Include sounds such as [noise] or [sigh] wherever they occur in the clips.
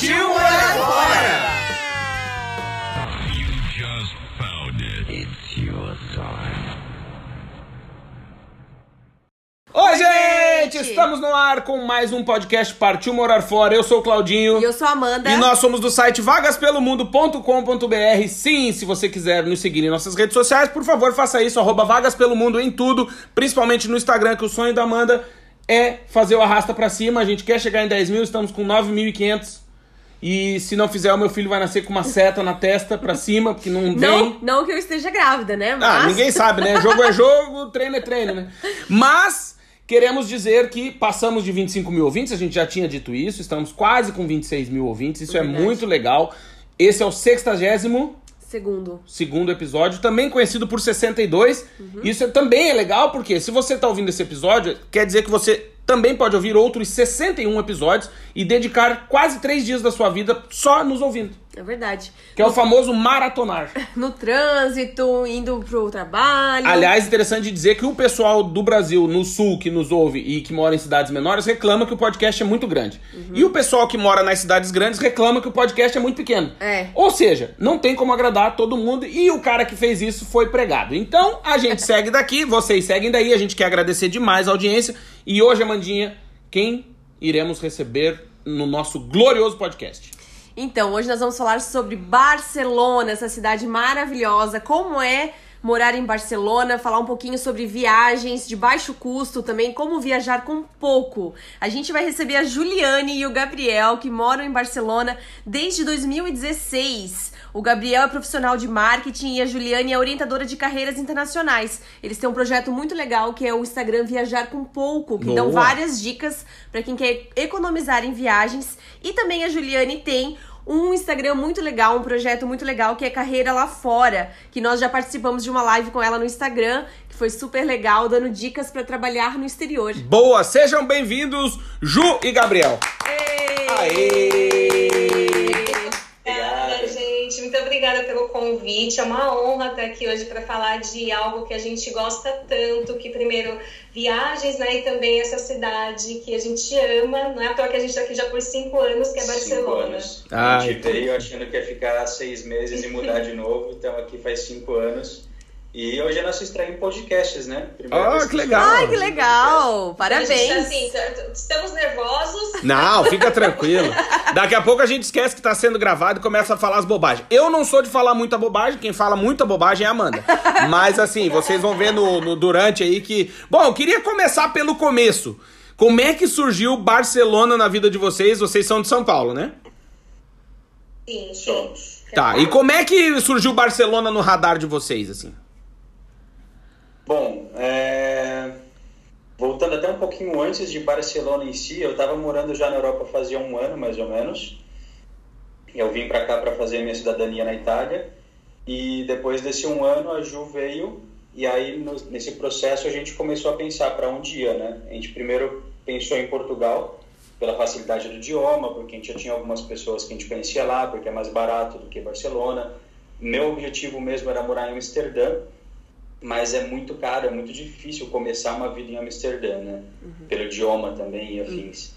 Partiu morar fora! Oi, gente! Estamos no ar com mais um podcast Partiu Morar Fora. Eu sou o Claudinho. E eu sou a Amanda. E nós somos do site vagaspelomundo.com.br. Sim, se você quiser nos seguir em nossas redes sociais, por favor, faça isso, arroba Vagas Pelo Mundo em tudo, principalmente no Instagram, que o sonho da Amanda é fazer o arrasta pra cima. A gente quer chegar em 10 mil, estamos com 9.500. E se não fizer, o meu filho vai nascer com uma seta na testa pra cima, porque não. Não, não que eu esteja grávida, né? Mas... Ah, ninguém sabe, né? Jogo é jogo, treino é treino, né? Mas queremos dizer que passamos de 25 mil ouvintes, a gente já tinha dito isso, estamos quase com 26 mil ouvintes, isso é Verdade. muito legal. Esse é o 62 Segundo. segundo episódio, também conhecido por 62. Isso é- também é legal, porque se você tá ouvindo esse episódio, quer dizer que você também pode ouvir outros 61 episódios e dedicar quase três dias da sua vida só nos ouvindo. É verdade. Que é o famoso maratonar. [laughs] No trânsito, indo pro trabalho. Aliás, interessante dizer que o pessoal do Brasil, no sul, que nos ouve e que mora em cidades menores, reclama que o podcast é muito grande. E o pessoal que mora nas cidades grandes reclama que o podcast é muito pequeno. É. Ou seja, não tem como agradar todo mundo e o cara que fez isso foi pregado. Então, a gente [laughs] segue daqui, vocês seguem daí, a gente quer agradecer demais a audiência. E hoje, Amandinha, quem iremos receber no nosso glorioso podcast? Então, hoje nós vamos falar sobre Barcelona, essa cidade maravilhosa. Como é morar em Barcelona, falar um pouquinho sobre viagens de baixo custo também, como viajar com pouco. A gente vai receber a Juliane e o Gabriel, que moram em Barcelona desde 2016. O Gabriel é profissional de marketing e a Juliane é orientadora de carreiras internacionais. Eles têm um projeto muito legal que é o Instagram Viajar com Pouco, que dão Boa. várias dicas para quem quer economizar em viagens. E também a Juliane tem um Instagram muito legal, um projeto muito legal que é Carreira Lá Fora, que nós já participamos de uma live com ela no Instagram, que foi super legal, dando dicas para trabalhar no exterior. Boa, sejam bem-vindos, Ju e Gabriel. Aê! Muito obrigada pelo convite. É uma honra estar aqui hoje para falar de algo que a gente gosta tanto, que primeiro viagens, né, e também essa cidade que a gente ama. Não é à toa que a gente está aqui já por cinco anos, que é Cinco Barcelona. anos. Ah, a gente veio achando que ia ficar seis meses e mudar de novo, então aqui faz cinco anos. E hoje é nosso estreia em podcasts, né? Primeira Ah, que legal. Ai, que legal! Gente, Parabéns! assim, estamos nervosos. Não, fica tranquilo. Daqui a pouco a gente esquece que tá sendo gravado e começa a falar as bobagens. Eu não sou de falar muita bobagem, quem fala muita bobagem é a Amanda. Mas assim, vocês vão ver no, no- durante aí que. Bom, eu queria começar pelo começo. Como é que surgiu Barcelona na vida de vocês? Vocês são de São Paulo, né? Sim, sim. Somos. Tá. E como é que surgiu Barcelona no radar de vocês, assim? Bom, é, voltando até um pouquinho antes de Barcelona em si, eu estava morando já na Europa fazia um ano, mais ou menos. Eu vim para cá para fazer minha cidadania na Itália. E depois desse um ano, a Ju veio. E aí, no- nesse processo, a gente começou a pensar para onde ia, né? A gente primeiro pensou em Portugal, pela facilidade do idioma, porque a gente já tinha algumas pessoas que a gente conhecia lá, porque é mais barato do que Barcelona. Meu objetivo mesmo era morar em Amsterdã, mas é muito caro, é muito difícil começar uma vida em Amsterdã, né? Pelo idioma também e afins.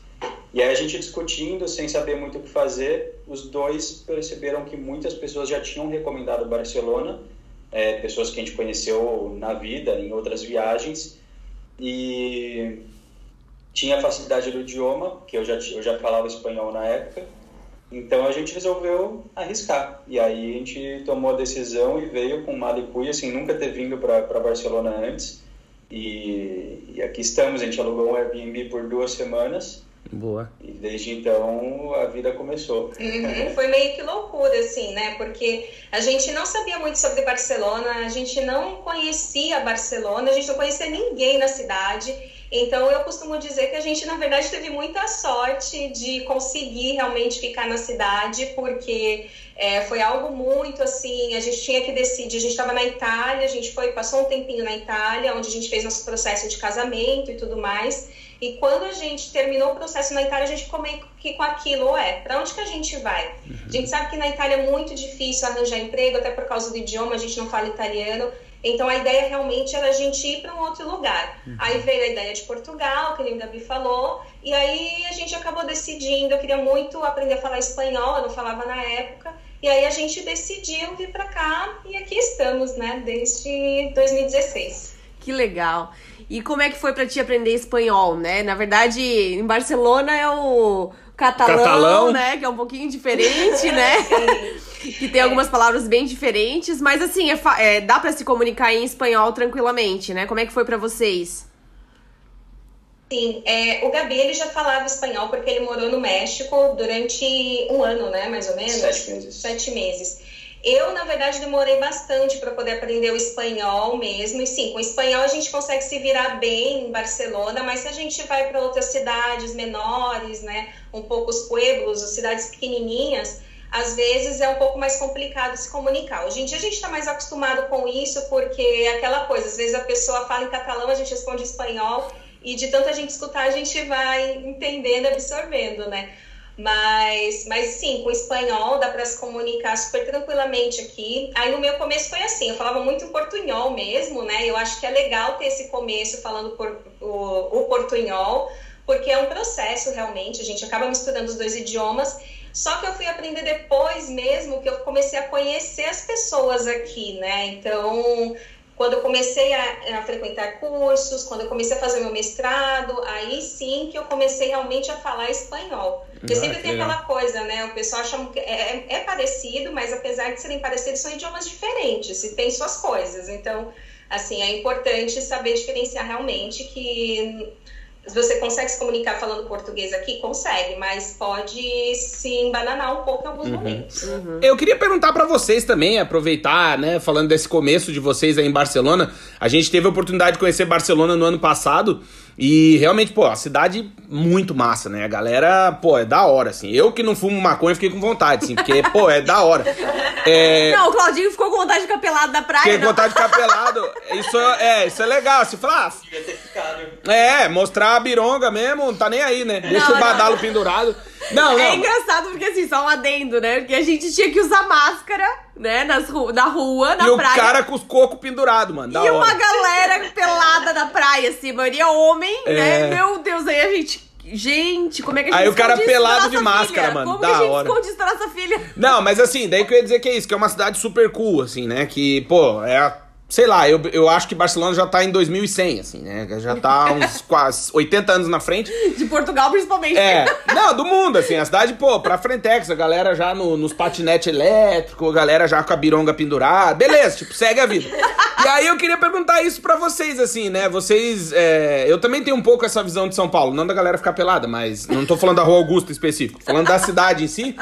E aí a gente discutindo, sem saber muito o que fazer, os dois perceberam que muitas pessoas já tinham recomendado Barcelona, é, pessoas que a gente conheceu na vida, em outras viagens, e tinha a facilidade do idioma, que eu já, eu já falava espanhol na época, então a gente resolveu arriscar. E aí a gente tomou a decisão e veio com mala e cuia, sem nunca ter vindo para Barcelona antes. E, e aqui estamos, a gente alugou um Airbnb por duas semanas Boa. E desde então a vida começou. Uhum, [laughs] foi meio que loucura, assim, né? Porque a gente não sabia muito sobre Barcelona, a gente não conhecia Barcelona, a gente não conhecia ninguém na cidade. Então eu costumo dizer que a gente, na verdade, teve muita sorte de conseguir realmente ficar na cidade, porque é, foi algo muito assim, a gente tinha que decidir, a gente estava na Itália, a gente foi, passou um tempinho na Itália, onde a gente fez nosso processo de casamento e tudo mais. E quando a gente terminou o processo na Itália, a gente ficou meio que com aquilo, ué, para onde que a gente vai? Uhum. A gente sabe que na Itália é muito difícil arranjar emprego, até por causa do idioma, a gente não fala italiano. Então a ideia realmente era a gente ir para um outro lugar. Uhum. Aí veio a ideia de Portugal, que o Gabi falou, e aí a gente acabou decidindo. Eu queria muito aprender a falar espanhol, eu não falava na época. E aí a gente decidiu vir para cá e aqui estamos, né, desde 2016. Que legal. E como é que foi para ti aprender espanhol, né? Na verdade, em Barcelona é o catalão, catalão. né? Que é um pouquinho diferente, né? [laughs] que tem algumas palavras bem diferentes, mas assim, é, é dá para se comunicar em espanhol tranquilamente, né? Como é que foi para vocês? Sim, é, o Gabi ele já falava espanhol porque ele morou no México durante um ano, né, mais ou menos? Sete meses. Sete meses. Eu, na verdade, demorei bastante para poder aprender o espanhol mesmo. E sim, com o espanhol a gente consegue se virar bem em Barcelona, mas se a gente vai para outras cidades menores, né, um pouco os pueblos, as cidades pequenininhas, às vezes é um pouco mais complicado se comunicar. Hoje em dia a gente está mais acostumado com isso, porque é aquela coisa, às vezes a pessoa fala em catalão, a gente responde em espanhol, e de tanta gente escutar, a gente vai entendendo, absorvendo, né? Mas, mas sim, com espanhol dá para se comunicar super tranquilamente aqui. Aí no meu começo foi assim, eu falava muito em portunhol mesmo, né? Eu acho que é legal ter esse começo falando por, o, o portunhol, porque é um processo realmente, a gente acaba misturando os dois idiomas. Só que eu fui aprender depois mesmo que eu comecei a conhecer as pessoas aqui, né? Então, quando eu comecei a, a, frequentar cursos, quando eu comecei a fazer meu mestrado, aí sim que eu comecei realmente a falar espanhol. Porque ah, sempre tem aquela coisa, né? O pessoal acha que é, é, parecido, mas apesar de serem parecidos, são idiomas diferentes e tem suas coisas. Então, assim, é importante saber diferenciar realmente que você consegue se comunicar falando português aqui? Consegue, mas pode se embananar um pouco em alguns uhum. momentos. Uhum. Eu queria perguntar para vocês também, aproveitar, né, falando desse começo de vocês aí em Barcelona. A gente teve a oportunidade de conhecer Barcelona no ano passado. E realmente, pô, a cidade muito massa, né? A galera, pô, é da hora, assim. Eu que não fumo maconha fiquei com vontade, assim, porque, pô, é da hora. [laughs] É... Não, o Claudinho ficou com vontade de ficar pelado na praia. Fiquei com vontade de ficar pelado. Isso é, isso é legal. Se falar. Ah, é, mostrar a bironga mesmo, não tá nem aí, né? Deixa não, o badalo não. pendurado. Não, é não. engraçado porque assim, só um adendo, né? Porque a gente tinha que usar máscara, né? Nas ru na rua, na e praia. E o cara com os cocos pendurados, mano. e hora. uma galera pelada na praia, assim, maioria homem, é. né? Meu Deus, aí a gente. Gente, como é que a gente Aí o cara pelado de máscara, filha? mano. Como da que a gente hora. esconde isso da nossa filha? Não, mas assim, daí que eu ia dizer que é isso, que é uma cidade super cool, assim, né? Que, pô, é a sei lá, eu, eu acho que Barcelona já tá em 2100, assim, né? Já tá uns [laughs] quase 80 anos na frente. De Portugal, principalmente. É. Não, do mundo, assim. A cidade, pô, pra Frentex, a galera já no, nos patinetes elétricos, a galera já com a bironga pendurada. Beleza, tipo, segue a vida. E aí eu queria perguntar isso pra vocês, assim, né? Vocês. É... Eu também tenho um pouco essa visão de São Paulo. Não da galera ficar pelada, mas não tô falando da Rua Augusta específico. Falando da cidade em si.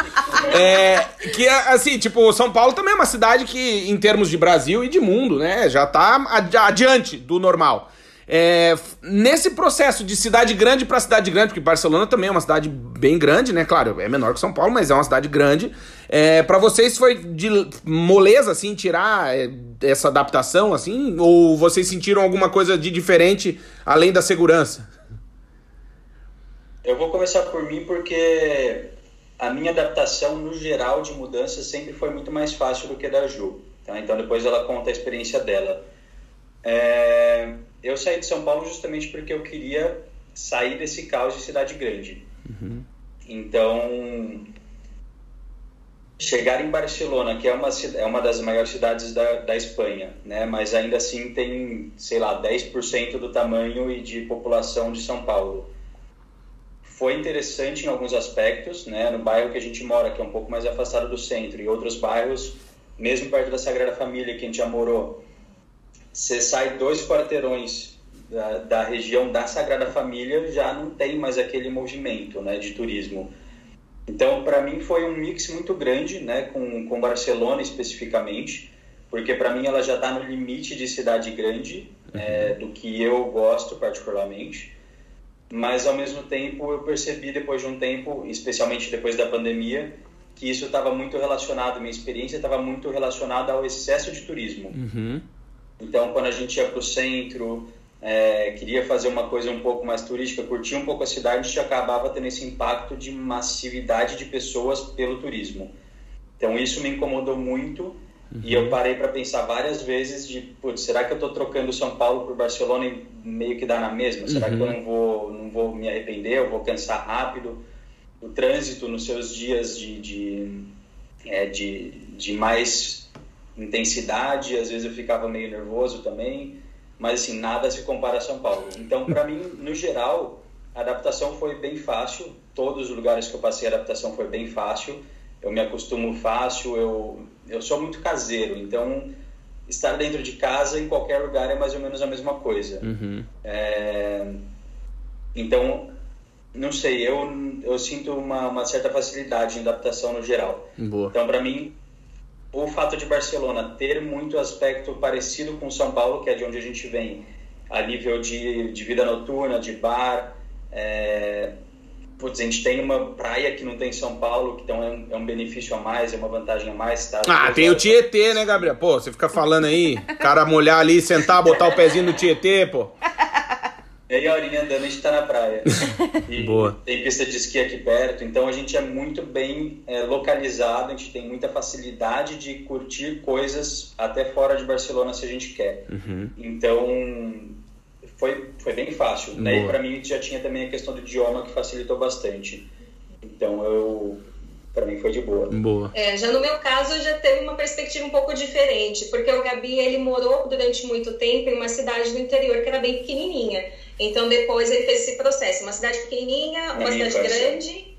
É... Que, assim, tipo, São Paulo também é uma cidade que, em termos de Brasil e de mundo, né? Já tá adiante do normal. É, nesse processo de cidade grande para cidade grande, porque Barcelona também é uma cidade bem grande, né? Claro, é menor que São Paulo, mas é uma cidade grande. É, para vocês foi de moleza, assim, tirar é, essa adaptação, assim? Ou vocês sentiram alguma coisa de diferente além da segurança? Eu vou começar por mim porque a minha adaptação, no geral, de mudança sempre foi muito mais fácil do que da Ju. Tá? Então depois ela conta a experiência dela. É, eu saí de São Paulo justamente porque eu queria sair desse caos de cidade grande. Uhum. Então, chegar em Barcelona, que é uma, é uma das maiores cidades da, da Espanha, né? mas ainda assim tem, sei lá, 10% do tamanho e de população de São Paulo. Foi interessante em alguns aspectos, né? no bairro que a gente mora, que é um pouco mais afastado do centro, e outros bairros, mesmo perto da Sagrada Família, que a gente já morou, você sai dois quarteirões da, da, região da Sagrada Família já não tem mais aquele movimento né, de turismo. Então, para mim, foi um mix muito grande, né, com, com Barcelona especificamente, porque para mim ela já está no limite de cidade grande, uhum. é, do que eu gosto particularmente. Mas, ao mesmo tempo, eu percebi depois de um tempo, especialmente depois da pandemia, que isso estava muito relacionado, minha experiência estava muito relacionada ao excesso de turismo. Uhum. Então, quando a gente ia para o centro, é, queria fazer uma coisa um pouco mais turística, curtir um pouco a cidade, a gente acabava tendo esse impacto de massividade de pessoas pelo turismo. Então, isso me incomodou muito uhum. e eu parei para pensar várias vezes de, putz, será que eu estou trocando São Paulo por Barcelona e meio que dá na mesma? Será uhum. que eu uhum. não vou, não vou me arrepender? Eu vou cansar rápido? O trânsito nos seus dias de, de, é, de, de mais intensidade, às vezes eu ficava meio nervoso também, mas assim, nada se compara a São Paulo. Então, para mim, no geral, a adaptação foi bem fácil, todos os lugares que eu passei a adaptação foi bem fácil, eu me acostumo fácil, eu, eu sou muito caseiro, então estar dentro de casa em qualquer lugar é mais ou menos a mesma coisa. Uhum. É, então, não sei, eu, eu sinto uma, uma certa facilidade em adaptação no geral. Boa. Então, para mim, o fato de Barcelona ter muito aspecto parecido com São Paulo, que é de onde a gente vem, a nível de, de vida noturna, de bar. É... Putz, a gente tem uma praia que não tem em São Paulo, então é um, é um benefício a mais, é uma vantagem a mais. Tá? Ah, tem o Tietê, né, Gabriel? Pô, você fica falando aí, cara molhar ali, sentar, botar o pezinho no Tietê, pô. Meia horinha andando, a gente está na praia. [laughs] E Boa. tem pista de esqui aqui perto, então a gente é muito bem é, localizado, a gente tem muita facilidade de curtir coisas até fora de Barcelona se a gente quer. Uhum. Então foi, foi bem fácil. Boa. Daí para mim já tinha também a questão do idioma que facilitou bastante. Então eu para mim foi de boa. Boa. É, já no meu caso, eu já teve uma perspectiva um pouco diferente, porque o Gabi, ele morou durante muito tempo em uma cidade do interior que era bem pequenininha. Então, depois ele fez esse processo. Uma cidade pequenininha, uma cidade grande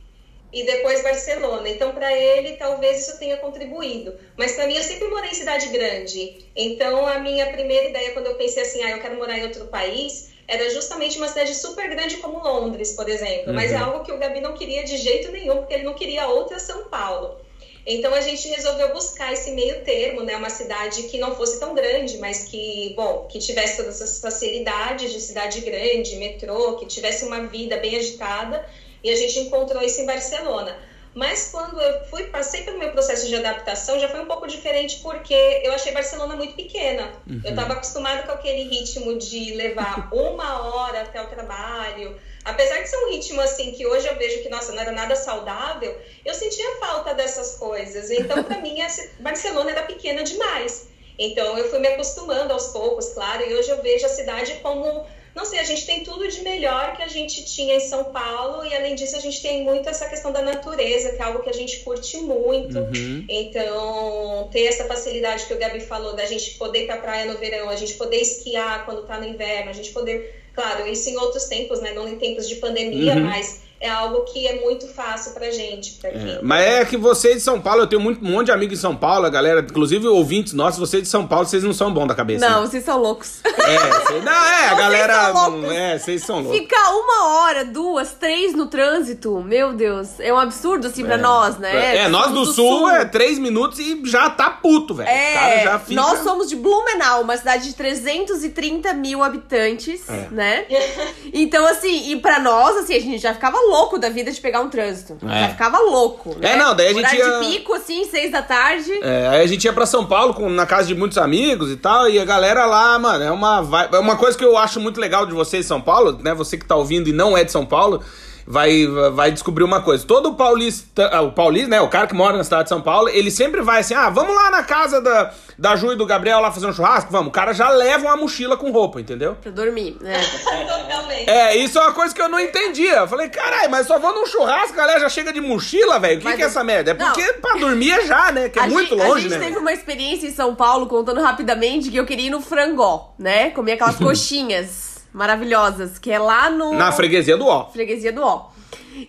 e depois Barcelona. Então, para ele, talvez isso tenha contribuído. Mas para mim, eu sempre morei em cidade grande. Então, a minha primeira ideia, quando eu pensei assim, ah, eu quero morar em outro país, era justamente uma cidade super grande como Londres, por exemplo. Uhum. Mas é algo que o Gabi não queria de jeito nenhum, porque ele não queria outra São Paulo. Então a gente resolveu buscar esse meio termo, né? Uma cidade que não fosse tão grande, mas que, bom, que tivesse todas essas facilidades de cidade grande, metrô, que tivesse uma vida bem agitada. E a gente encontrou isso em Barcelona. Mas quando eu fui, passei pelo meu processo de adaptação, já foi um pouco diferente porque eu achei Barcelona muito pequena. Uhum. Eu estava acostumada com aquele ritmo de levar uma hora até o trabalho. Apesar de ser um ritmo assim que hoje eu vejo que, nossa, não era nada saudável, eu sentia falta dessas coisas. Então, para mim, Barcelona era pequena demais. Então, eu fui me acostumando aos poucos, claro, e hoje eu vejo a cidade como não sei, a gente tem tudo de melhor que a gente tinha em São Paulo e além disso a gente tem muito essa questão da natureza, que é algo que a gente curte muito. Uhum. Então, ter essa facilidade que o Gabi falou da gente poder ir pra praia no verão, a gente poder esquiar quando tá no inverno, a gente poder, claro, isso em outros tempos, né, não em tempos de pandemia, uhum. mas é algo que é muito fácil pra gente. Pra é, mas é que vocês de São Paulo, eu tenho muito, um monte de amigos em São Paulo, a galera, inclusive ouvintes nossos, vocês de São Paulo, vocês não são bons da cabeça. Não, né? vocês são loucos. É, cês, [laughs] não, é, a galera. É, vocês são loucos. Ficar uma hora, duas, três no trânsito, meu Deus, é um absurdo assim é. pra nós, né? É, nós do, do sul, sul, é três minutos e já tá puto, velho. É, fica... nós somos de Blumenau, uma cidade de 330 mil habitantes, é. né? [laughs] Então, assim, e pra nós, assim, a gente já ficava louco da vida de pegar um trânsito. É. Já ficava louco. Né? É, não, daí a gente ia... de pico, assim, seis da tarde. É, aí a gente ia pra São Paulo com, na casa de muitos amigos e tal, e a galera lá, mano, é uma, é uma coisa que eu acho muito legal de vocês, São Paulo, né? Você que tá ouvindo e não é de São Paulo vai, vai descobrir uma coisa. Todo paulista, ah, o paulista, né, o cara que mora na cidade de São Paulo, ele sempre vai assim: "Ah, vamos lá na casa da da Ju e do Gabriel lá fazer um churrasco, vamos". O cara já leva uma mochila com roupa, entendeu? Pra dormir, né? Totalmente. É, isso é uma coisa que eu não entendia. Eu falei: "Caralho, mas só vou num churrasco, a galera já chega de mochila, velho. O que, que é essa merda?" É porque não. pra dormir é já, né? Que é a muito gente, longe, né? A gente né? teve uma experiência em São Paulo, contando rapidamente, que eu queria ir no frangó, né? Comer aquelas [laughs] coxinhas maravilhosas, que é lá no. Na freguesia do Ó. Freguesia do Ó.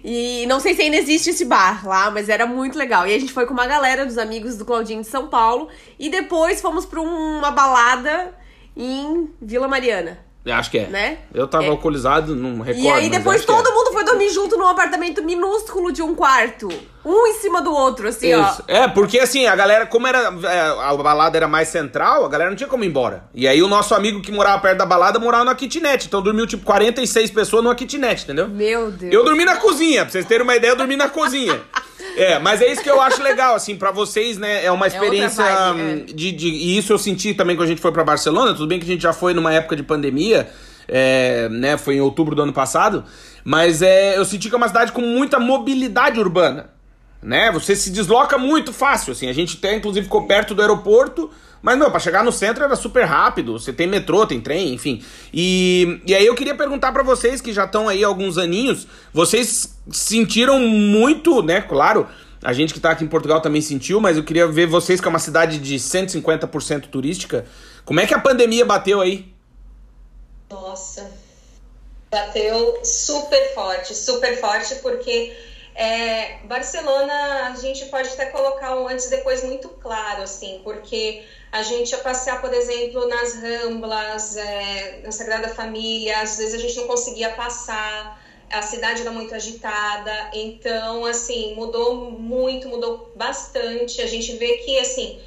E não sei se ainda existe esse bar lá, mas era muito legal. E a gente foi com uma galera dos amigos do Claudinho de São Paulo. E depois fomos pra uma balada em Vila Mariana. Acho que é. Né? Eu tava É. alcoolizado, não recordo. E aí depois é. todo mundo foi dormir junto num apartamento minúsculo de um quarto. Um em cima do outro, assim, Isso. É, porque assim, a galera, como era. é, a balada era mais central, a galera não tinha como ir embora. E aí o nosso amigo que morava perto da balada morava numa kitnet. Então dormiu tipo 46 pessoas numa kitnet, entendeu? ó. Meu Deus. Eu dormi na cozinha, pra vocês terem uma ideia, eu dormi na cozinha. [laughs] É, mas é isso que eu acho legal, assim, pra vocês, né? É uma experiência. vibe, é. hum, de, de- e isso eu senti também quando a gente foi pra Barcelona. Tudo bem que a gente já foi numa época de pandemia, é, né? Foi em outubro do ano passado. Mas é, eu senti que é uma cidade com muita mobilidade urbana. Né? Você se desloca muito fácil, assim. A gente até, inclusive, ficou perto do aeroporto. Mas, meu, pra chegar no centro era super rápido. Você tem metrô, tem trem, enfim. E, e aí eu queria perguntar pra vocês, que já estão aí há alguns aninhos, vocês sentiram muito, né? Claro, a gente que tá aqui em Portugal também sentiu, mas eu queria ver vocês, que é uma cidade de 150% turística. Como é que a pandemia bateu aí? Nossa, bateu super forte, super forte, porque é, Barcelona a gente pode até colocar um antes e depois muito claro, assim, porque a gente ia passear, por exemplo, nas Ramblas, é, na Sagrada Família, às vezes a gente não conseguia passar, a cidade era muito agitada, então, assim, mudou muito, mudou bastante. A gente vê que, assim,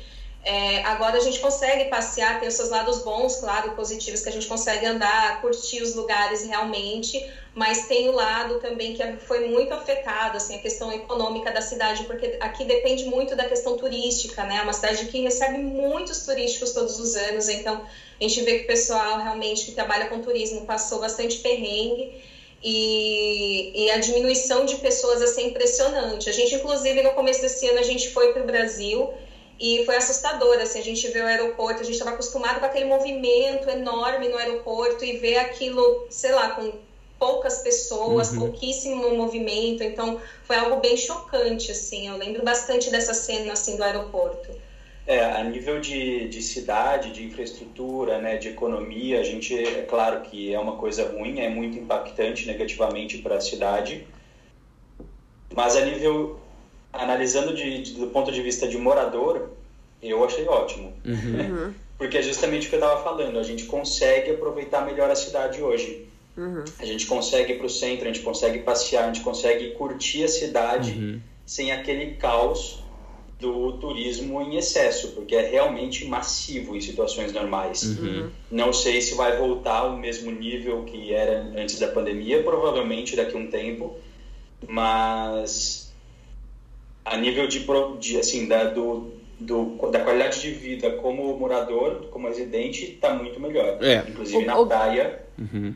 é, agora a gente consegue passear, tem os seus lados bons, claro, positivos, que a gente consegue andar, curtir os lugares realmente, mas tem o lado também que foi muito afetado, assim, a questão econômica da cidade, porque aqui depende muito da questão turística, né? É uma cidade que recebe muitos turísticos todos os anos, então a gente vê que o pessoal realmente que trabalha com turismo passou bastante perrengue. E, e a diminuição de pessoas assim, é impressionante. A gente, inclusive, no começo desse ano, a gente foi para o Brasil e foi assustador, assim, a gente vê o aeroporto, a gente estava acostumado com aquele movimento enorme no aeroporto e ver aquilo, sei lá, com poucas pessoas, Uhum. pouquíssimo movimento, então foi algo bem chocante, assim, eu lembro bastante dessa cena, assim, do aeroporto. É, a nível de, de cidade, de infraestrutura, né, de economia, a gente, é claro que é uma coisa ruim, é muito impactante negativamente para a cidade, mas a nível, analisando de, de- do ponto de vista de morador, eu achei ótimo. [laughs] Uhum. Porque é justamente o que eu estava falando, a gente consegue aproveitar melhor a cidade hoje. Uhum. A gente consegue ir para o centro, a gente consegue passear, a gente consegue curtir a cidade sem aquele caos do turismo em excesso, porque é realmente massivo em situações normais. Não sei se vai voltar ao mesmo nível que era antes da pandemia, provavelmente daqui a um tempo, mas a nível de, pro- de assim da, do, do, da qualidade de vida como morador, como residente, está muito melhor. É. Inclusive O- na o- praia,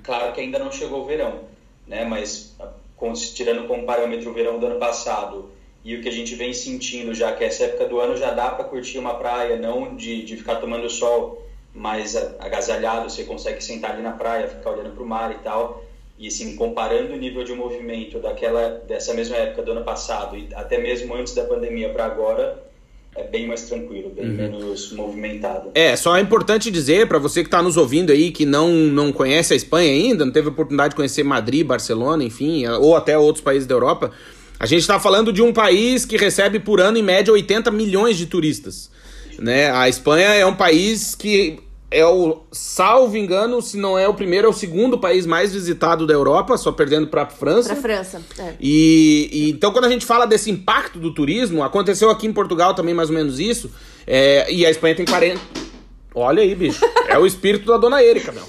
claro que ainda não chegou o verão, né? Mas a- com- tirando como parâmetro o verão do ano passado e o que a gente vem sentindo já que essa época do ano já dá para curtir uma praia, não de, de ficar tomando sol, mas a- agasalhado, você consegue sentar ali na praia, ficar olhando para o mar e tal. E assim, comparando o nível de movimento daquela dessa mesma época do ano passado e até mesmo antes da pandemia para agora, é bem mais tranquilo, bem menos movimentado. É, só é importante dizer pra você que tá nos ouvindo aí, que não, não conhece a Espanha ainda, não teve oportunidade de conhecer Madrid, Barcelona, enfim, ou até outros países da Europa, a gente tá falando de um país que recebe por ano, em média, 80 milhões de turistas. Né? A Espanha é um país que é o, salvo engano, se não é o primeiro, é o segundo país mais visitado da Europa, só perdendo pra França. Pra França. É. E, e então, quando a gente fala desse impacto do turismo, aconteceu aqui em Portugal também mais ou menos isso. é, e a Espanha tem 40. Olha aí, bicho. É o espírito da dona Erika, meu.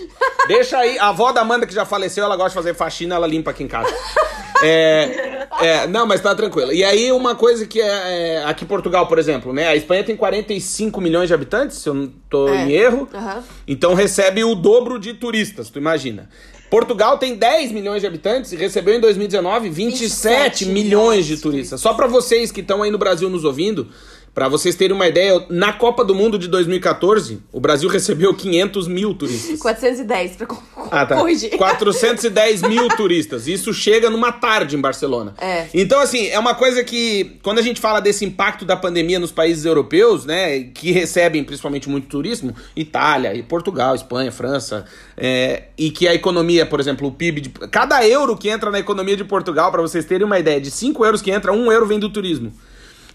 Deixa aí. A avó da Amanda, que já faleceu, ela gosta de fazer faxina, ela limpa aqui em casa. É, é, não, mas tá tranquilo. E aí, uma coisa que é, é, aqui em Portugal, por exemplo, né? A Espanha tem 45 milhões de habitantes, se eu não tô É. em erro. Aham. Então recebe o dobro de turistas, tu imagina. Portugal tem 10 milhões de habitantes e recebeu em 2019 27 27 milhões de milhões de turistas. Só pra vocês que estão aí no Brasil nos ouvindo, pra vocês terem uma ideia, na Copa do Mundo de 2014, o Brasil recebeu 500 mil turistas. 410, pra co- Ah, tá. corrigir. 410 mil [laughs] turistas. Isso chega numa tarde em Barcelona. É. Então, assim, é uma coisa que, quando a gente fala desse impacto da pandemia nos países europeus, né, que recebem principalmente muito turismo, Itália, e Portugal, Espanha, França, é, e que a economia, por exemplo, o PIB, de, cada euro que entra na economia de Portugal, para vocês terem uma ideia, de 5 euros que entra, 1 euro vem do turismo.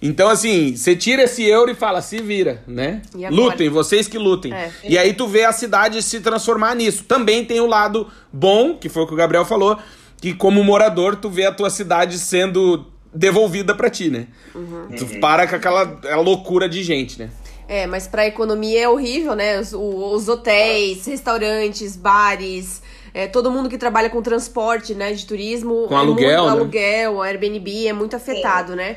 Então, assim, você tira esse euro e fala, se vira, né? Lutem, vocês que lutem. É. E aí tu vê a cidade se transformar nisso. Também tem o lado bom, que foi o que o Gabriel falou, que como morador tu vê a tua cidade sendo devolvida para ti, né? Uhum. Tu para com aquela loucura de gente, né? É, mas pra economia é horrível, né? Os, os hotéis, restaurantes, bares, é, todo mundo que trabalha com transporte, né, de turismo. Com é aluguel, muito, né? aluguel, Airbnb, é muito afetado, Sim. né?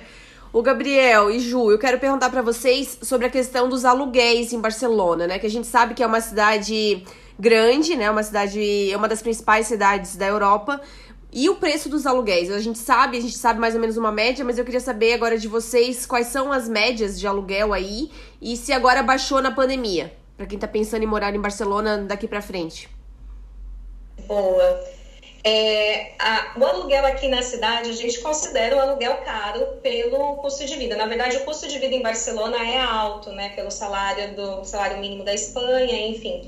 O Gabriel e Ju, eu quero perguntar para vocês sobre a questão dos aluguéis em Barcelona, né? Que a gente sabe que é uma cidade grande, né? Uma cidade, é uma das principais cidades da Europa. E o preço dos aluguéis? A gente sabe, a gente sabe mais ou menos uma média, mas eu queria saber agora de vocês quais são as médias de aluguel aí e se agora baixou na pandemia, para quem tá pensando em morar em Barcelona daqui para frente. Boa. É, a, o aluguel aqui na cidade, a gente considera o aluguel caro pelo custo de vida. Na verdade, o custo de vida em Barcelona é alto, né? Pelo salário do salário mínimo da Espanha, enfim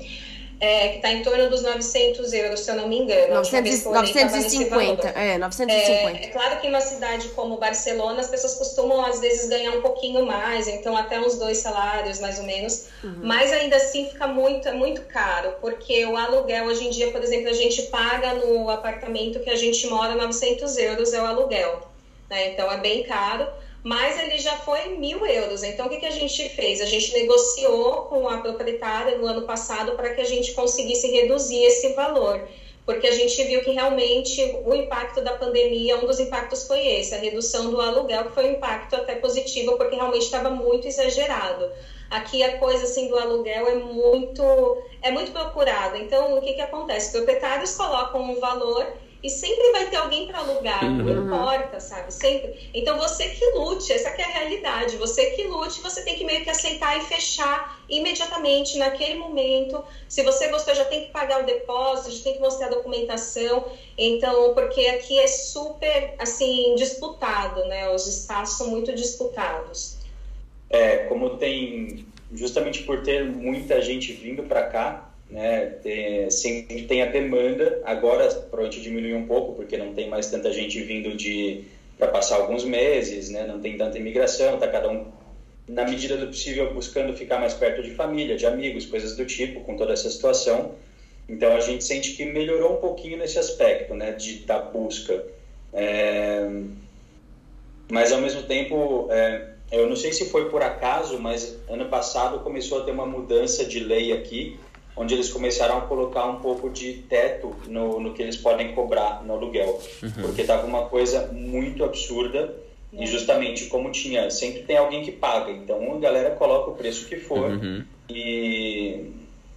é, que está em torno dos 900 euros, se eu não me engano. 900, 950, é, 950. É, é, claro que em uma cidade como Barcelona, as pessoas costumam, às vezes, ganhar um pouquinho mais, então até uns dois salários, mais ou menos. Uhum. Mas ainda assim fica muito, muito caro, porque o aluguel, hoje em dia, por exemplo, a gente paga no apartamento que a gente mora 900 euros, é o aluguel. Né? Então é bem caro mas ele já foi mil euros. Então, o que, que a gente fez? A gente negociou com a proprietária no ano passado para que a gente conseguisse reduzir esse valor, porque a gente viu que realmente o impacto da pandemia, um dos impactos foi esse, a redução do aluguel, que foi um impacto até positivo, porque realmente estava muito exagerado. Aqui a coisa assim do aluguel é muito é muito procurada. Então, o que, que acontece? Proprietários colocam um valor e sempre vai ter alguém para alugar, uhum. não importa, sabe? Sempre. Então você que lute, essa que é a realidade. Você que lute, você tem que meio que aceitar e fechar imediatamente naquele momento. Se você gostou, já tem que pagar o depósito, já tem que mostrar a documentação. Então, porque aqui é super assim disputado, né? Os espaços são muito disputados. É, como tem justamente por ter muita gente vindo para cá, né? Sempre tem a demanda, agora provavelmente diminuiu um pouco, porque não tem mais tanta gente vindo de para passar alguns meses, né? Não tem tanta imigração, tá cada um na medida do possível buscando ficar mais perto de família, de amigos, coisas do tipo, com toda essa situação. Então a gente sente que melhorou um pouquinho nesse aspecto, né, de da busca. É... Mas ao mesmo tempo, é... eu não sei se foi por acaso, mas ano passado começou a ter uma mudança de lei aqui onde eles começaram a colocar um pouco de teto no, no que eles podem cobrar no aluguel, uhum. porque estava uma coisa muito absurda e justamente como tinha, sempre tem alguém que paga, então a galera coloca o preço que for uhum. e,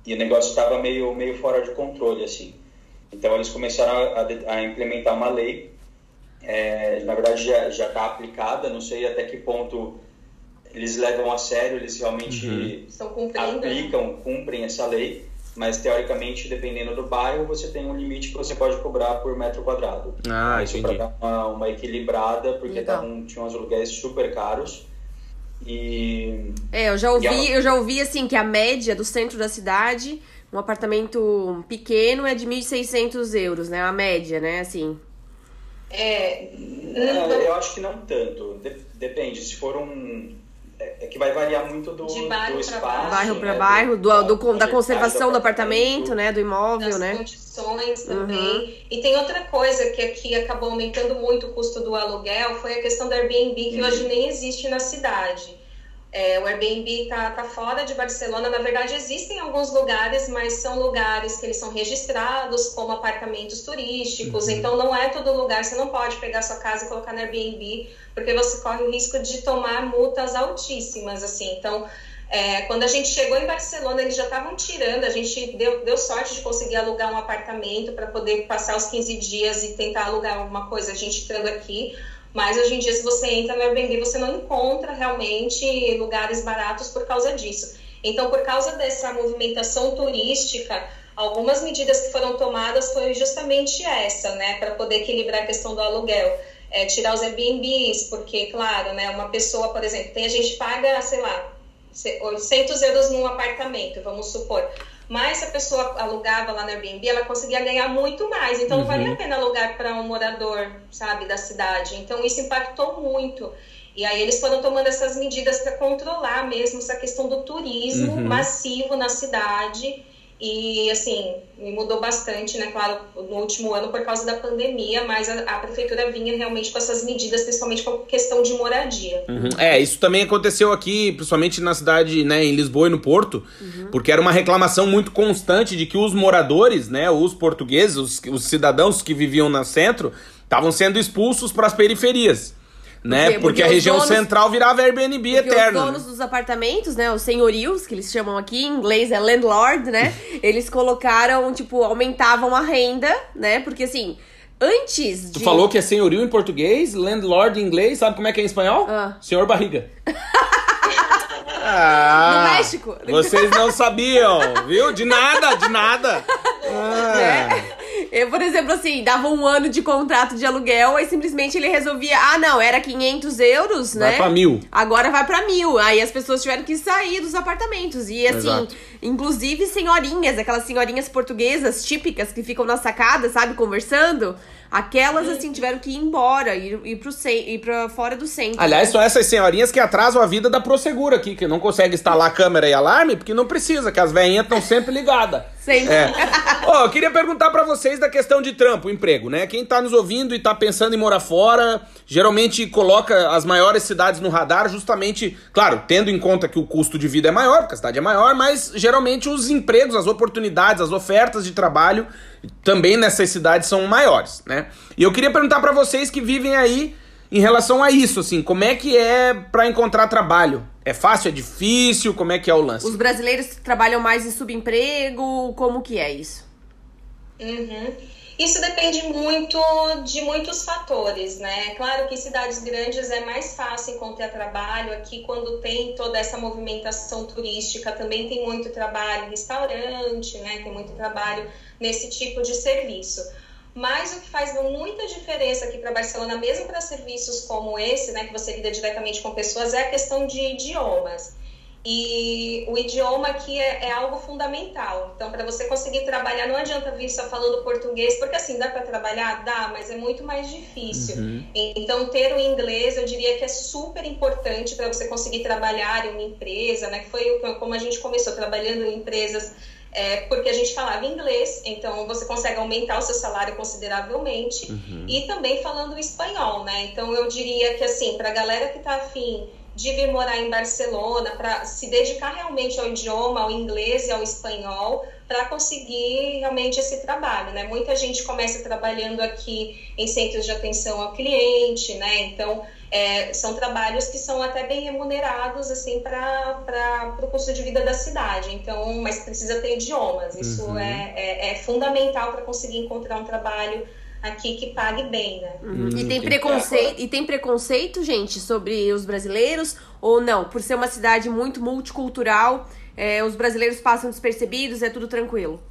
e o negócio estava meio, meio fora de controle, assim. Então eles começaram a, a implementar uma lei, é, na verdade já está aplicada, não sei até que ponto eles levam a sério, eles realmente uhum. aplicam, cumprem essa lei, mas teoricamente, dependendo do bairro, você tem um limite que você pode cobrar por metro quadrado. Ah, isso para dar uma, uma, equilibrada, porque tavam, tinham uns aluguéis super caros. E é, eu já ouvi, ela... eu já ouvi assim que a média do centro da cidade, um apartamento pequeno é de 1.600 euros, né? A média, né? Assim. É, é, eu acho que não tanto. Depende. Se for um é, é que vai variar muito do, de bairro do espaço. Bairro para né? bairro, do, do, do, da conservação do apartamento, né? Do imóvel, das né? condições também. Uhum. E tem outra coisa que aqui acabou aumentando muito o custo do aluguel, foi a questão do Airbnb, que uhum. hoje nem existe na cidade. É, o Airbnb está tá fora de Barcelona. Na verdade, existem alguns lugares, mas são lugares que eles são registrados como apartamentos turísticos. Uhum. Então, não é todo lugar. Você não pode pegar sua casa e colocar no Airbnb, porque você corre o risco de tomar multas altíssimas. Assim, então. É, quando a gente chegou em Barcelona, eles já estavam tirando, a gente deu, deu sorte de conseguir alugar um apartamento para poder passar os 15 dias e tentar alugar alguma coisa, a gente estando aqui. Mas hoje em dia, se você entra no Airbnb, você não encontra realmente lugares baratos por causa disso. Então, por causa dessa movimentação turística, algumas medidas que foram tomadas foi justamente essa, né, para poder equilibrar a questão do aluguel. É, tirar os Airbnbs, porque, claro, né, uma pessoa, por exemplo, tem a gente paga, sei lá, 800 euros num apartamento, vamos supor. Mas se a pessoa alugava lá no Airbnb, ela conseguia ganhar muito mais. Então, uhum. não valia a pena alugar para um morador, sabe, da cidade. Então, isso impactou muito. E aí eles foram tomando essas medidas para controlar mesmo essa questão do turismo uhum. massivo na cidade. E, assim, me mudou bastante, né? Claro, no último ano por causa da pandemia, mas a, a prefeitura vinha realmente com essas medidas, principalmente com a questão de moradia. Uhum. É, isso também aconteceu aqui, principalmente na cidade, né, em Lisboa e no Porto, uhum. porque era uma reclamação muito constante de que os moradores, né, os portugueses, os, os cidadãos que viviam no centro, estavam sendo expulsos para as periferias né? Porque, porque a região donos, central virava Airbnb eterno. Os donos dos apartamentos, né? Os senhorios, que eles chamam aqui, em inglês é landlord, né? [laughs] eles colocaram, tipo, aumentavam a renda, né? Porque assim. Antes de... Tu falou que é senhorio em português, landlord em inglês, sabe como é que é em espanhol? Ah. Senhor barriga. [laughs] ah, no México. Vocês não sabiam, viu? De nada, de nada. [laughs] Ah. Né? Eu, por exemplo, assim, dava um ano de contrato de aluguel, aí simplesmente ele resolvia, ah, não, era 500 euros, né? Vai pra mil. Agora vai pra mil. Aí as pessoas tiveram que sair dos apartamentos. E assim, Exato. Inclusive senhorinhas, aquelas senhorinhas portuguesas típicas que ficam na sacada, sabe, conversando. Aquelas, assim, tiveram que ir embora, ir, ir, pro ir pra fora do centro. Aliás, são essas senhorinhas que atrasam a vida da Prosegura aqui, que não consegue instalar câmera e alarme, porque não precisa, que as velhinhas estão sempre ligadas. [laughs] Sempre. É. oh, eu queria perguntar para vocês da questão de trampo, emprego, né? Quem tá nos ouvindo e tá pensando em morar fora, geralmente coloca as maiores cidades no radar, justamente, claro, tendo em conta que o custo de vida é maior, porque a cidade é maior, mas geralmente os empregos, as oportunidades, as ofertas de trabalho também nessas cidades são maiores, né? E eu queria perguntar para vocês que vivem aí em relação a isso, assim, como é que é para encontrar trabalho? É fácil, é difícil? Como é que é o lance? Os brasileiros trabalham mais em subemprego? Como que é isso? Uhum. Isso depende muito de muitos fatores, né? Claro que cidades grandes é mais fácil encontrar trabalho. Aqui, quando tem toda essa movimentação turística, também tem muito trabalho em restaurante, né? Tem muito trabalho nesse tipo de serviço. Mas o que faz muita diferença aqui para Barcelona, mesmo para serviços como esse, né, que você lida diretamente com pessoas, é a questão de idiomas. E o idioma aqui é, é algo fundamental. Então, para você conseguir trabalhar, não adianta vir só falando português, porque assim, dá para trabalhar? Dá, mas é muito mais difícil. Uhum. Então, ter o inglês, eu diria que é super importante para você conseguir trabalhar em uma empresa, né? Que foi como a gente começou, trabalhando em empresas é, porque a gente falava inglês, então você consegue aumentar o seu salário consideravelmente, uhum. e também falando espanhol, né? Então eu diria que assim, para a galera que está afim de vir morar em Barcelona, para se dedicar realmente ao idioma, ao inglês e ao espanhol, para conseguir realmente esse trabalho, né? Muita gente começa trabalhando aqui em centros de atenção ao cliente, né? Então é, são trabalhos que são até bem remunerados assim para o custo de vida da cidade. Então, mas precisa ter idiomas. Isso uhum. é, é, é, fundamental para conseguir encontrar um trabalho aqui que pague bem, né? Uhum. E tem preconceito e tem preconceito, gente, sobre os brasileiros ou não? Por ser uma cidade muito multicultural, é, os brasileiros passam despercebidos, é tudo tranquilo.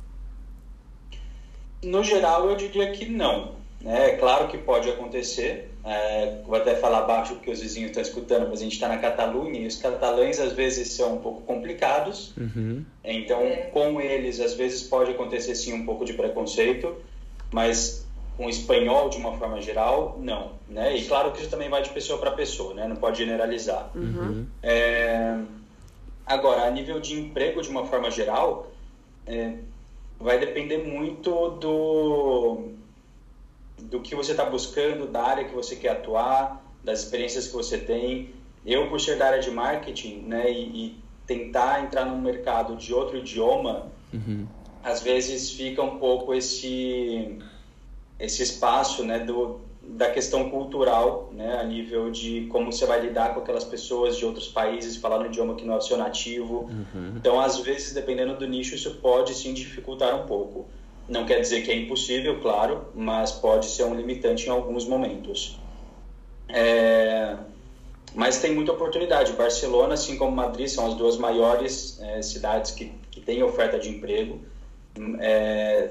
No geral, eu diria que não. Né? É claro que pode acontecer, é, vou até falar baixo porque os vizinhos estão escutando, mas a gente está na Catalunha e os catalães às vezes são um pouco complicados. Uhum. Então, com eles, às vezes pode acontecer sim um pouco de preconceito, mas com o espanhol, de uma forma geral, não. Né? E claro que isso também vai de pessoa para pessoa, né? não pode generalizar. Uhum. É, agora, a nível de emprego, de uma forma geral, é, vai depender muito do do que você está buscando, da área que você quer atuar, das experiências que você tem. Eu, por ser da área de marketing, né, e, e tentar entrar num mercado de outro idioma, uhum. às vezes fica um pouco esse esse espaço, né, do da questão cultural, né, a nível de como você vai lidar com aquelas pessoas de outros países falando um idioma que não é o seu nativo. Uhum. Então, às vezes, dependendo do nicho, isso pode sim dificultar um pouco. Não quer dizer que é impossível, claro, mas pode ser um limitante em alguns momentos. É... Mas tem muita oportunidade. Barcelona, assim como Madrid, são as duas maiores é, cidades que, que têm oferta de emprego. É...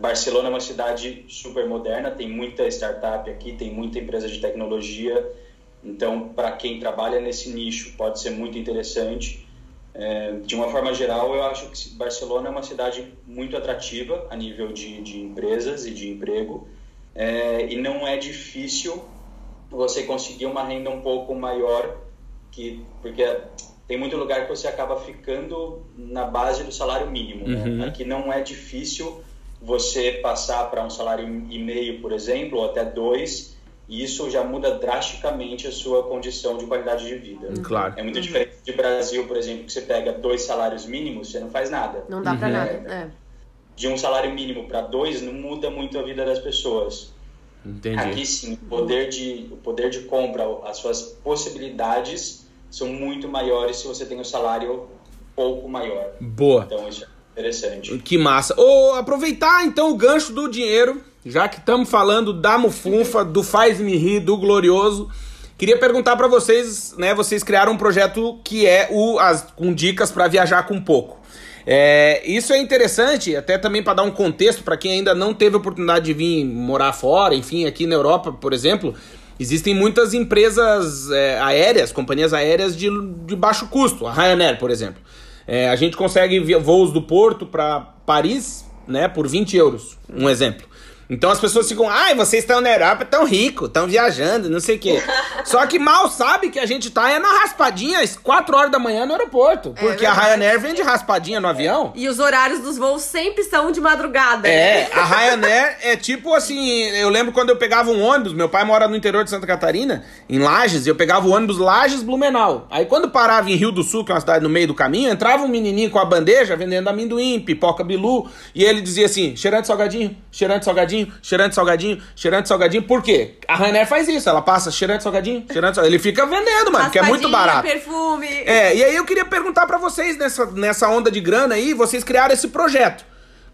Barcelona é uma cidade super moderna, tem muita startup aqui, tem muita empresa de tecnologia. Então, para quem trabalha nesse nicho, pode ser muito interessante. É, de uma forma geral, eu acho que Barcelona é uma cidade muito atrativa a nível de, de empresas e de emprego, é, e não é difícil você conseguir uma renda um pouco maior, que porque tem muito lugar que você acaba ficando na base do salário mínimo. Né? Uhum. Aqui não é difícil você passar para um salário e meio, por exemplo, ou até dois, e isso já muda drasticamente a sua condição de qualidade de vida. Claro. É muito diferente de Brasil, por exemplo, que você pega dois salários mínimos, você não faz nada. Não dá pra Uhum. nada. É. De um salário mínimo para dois não muda muito a vida das pessoas. Entendi. Aqui sim, o poder de, o poder de compra, as suas possibilidades são muito maiores se você tem um salário pouco maior. Boa. Então isso é interessante. Que massa. Ô, aproveitar então o gancho do dinheiro, já que estamos falando da mufunfa, do faz-me rir, do glorioso. Queria perguntar pra vocês, né? Vocês criaram um projeto que é o as, com dicas pra viajar com pouco. É, isso é interessante, até também para dar um contexto para quem ainda não teve oportunidade de vir morar fora, enfim, aqui na Europa, por exemplo, existem muitas empresas é, aéreas, companhias aéreas de, de baixo custo, a Ryanair, por exemplo. É, a gente consegue voos do Porto para Paris, né, por 20 euros, um exemplo. Então as pessoas ficam, ai, vocês estão na Europa, tão rico, estão viajando, não sei o quê. [laughs] Só que mal sabe que a gente tá é na raspadinha às 4 horas da manhã no aeroporto. Porque a verdade. Ryanair vende raspadinha no avião. E os horários dos voos sempre são de madrugada. É, a Ryanair é tipo assim, eu lembro quando eu pegava um ônibus, meu pai mora no interior de Santa Catarina, em Lages, e eu pegava o ônibus Lages Blumenau. Aí quando parava em Rio do Sul, que é uma cidade no meio do caminho, entrava um menininho com a bandeja vendendo amendoim, pipoca bilu, e ele dizia assim: cheirante salgadinho, cheirante salgadinho, cheirante salgadinho, cheirante salgadinho. Por quê? A Ryanair faz isso, ela passa cheirante salgadinho, cheirante salgadinho. Ele fica vendendo, mano, porque é muito barato. perfume. É, e aí eu queria perguntar pra vocês, nessa, nessa onda de grana aí, vocês criaram esse projeto.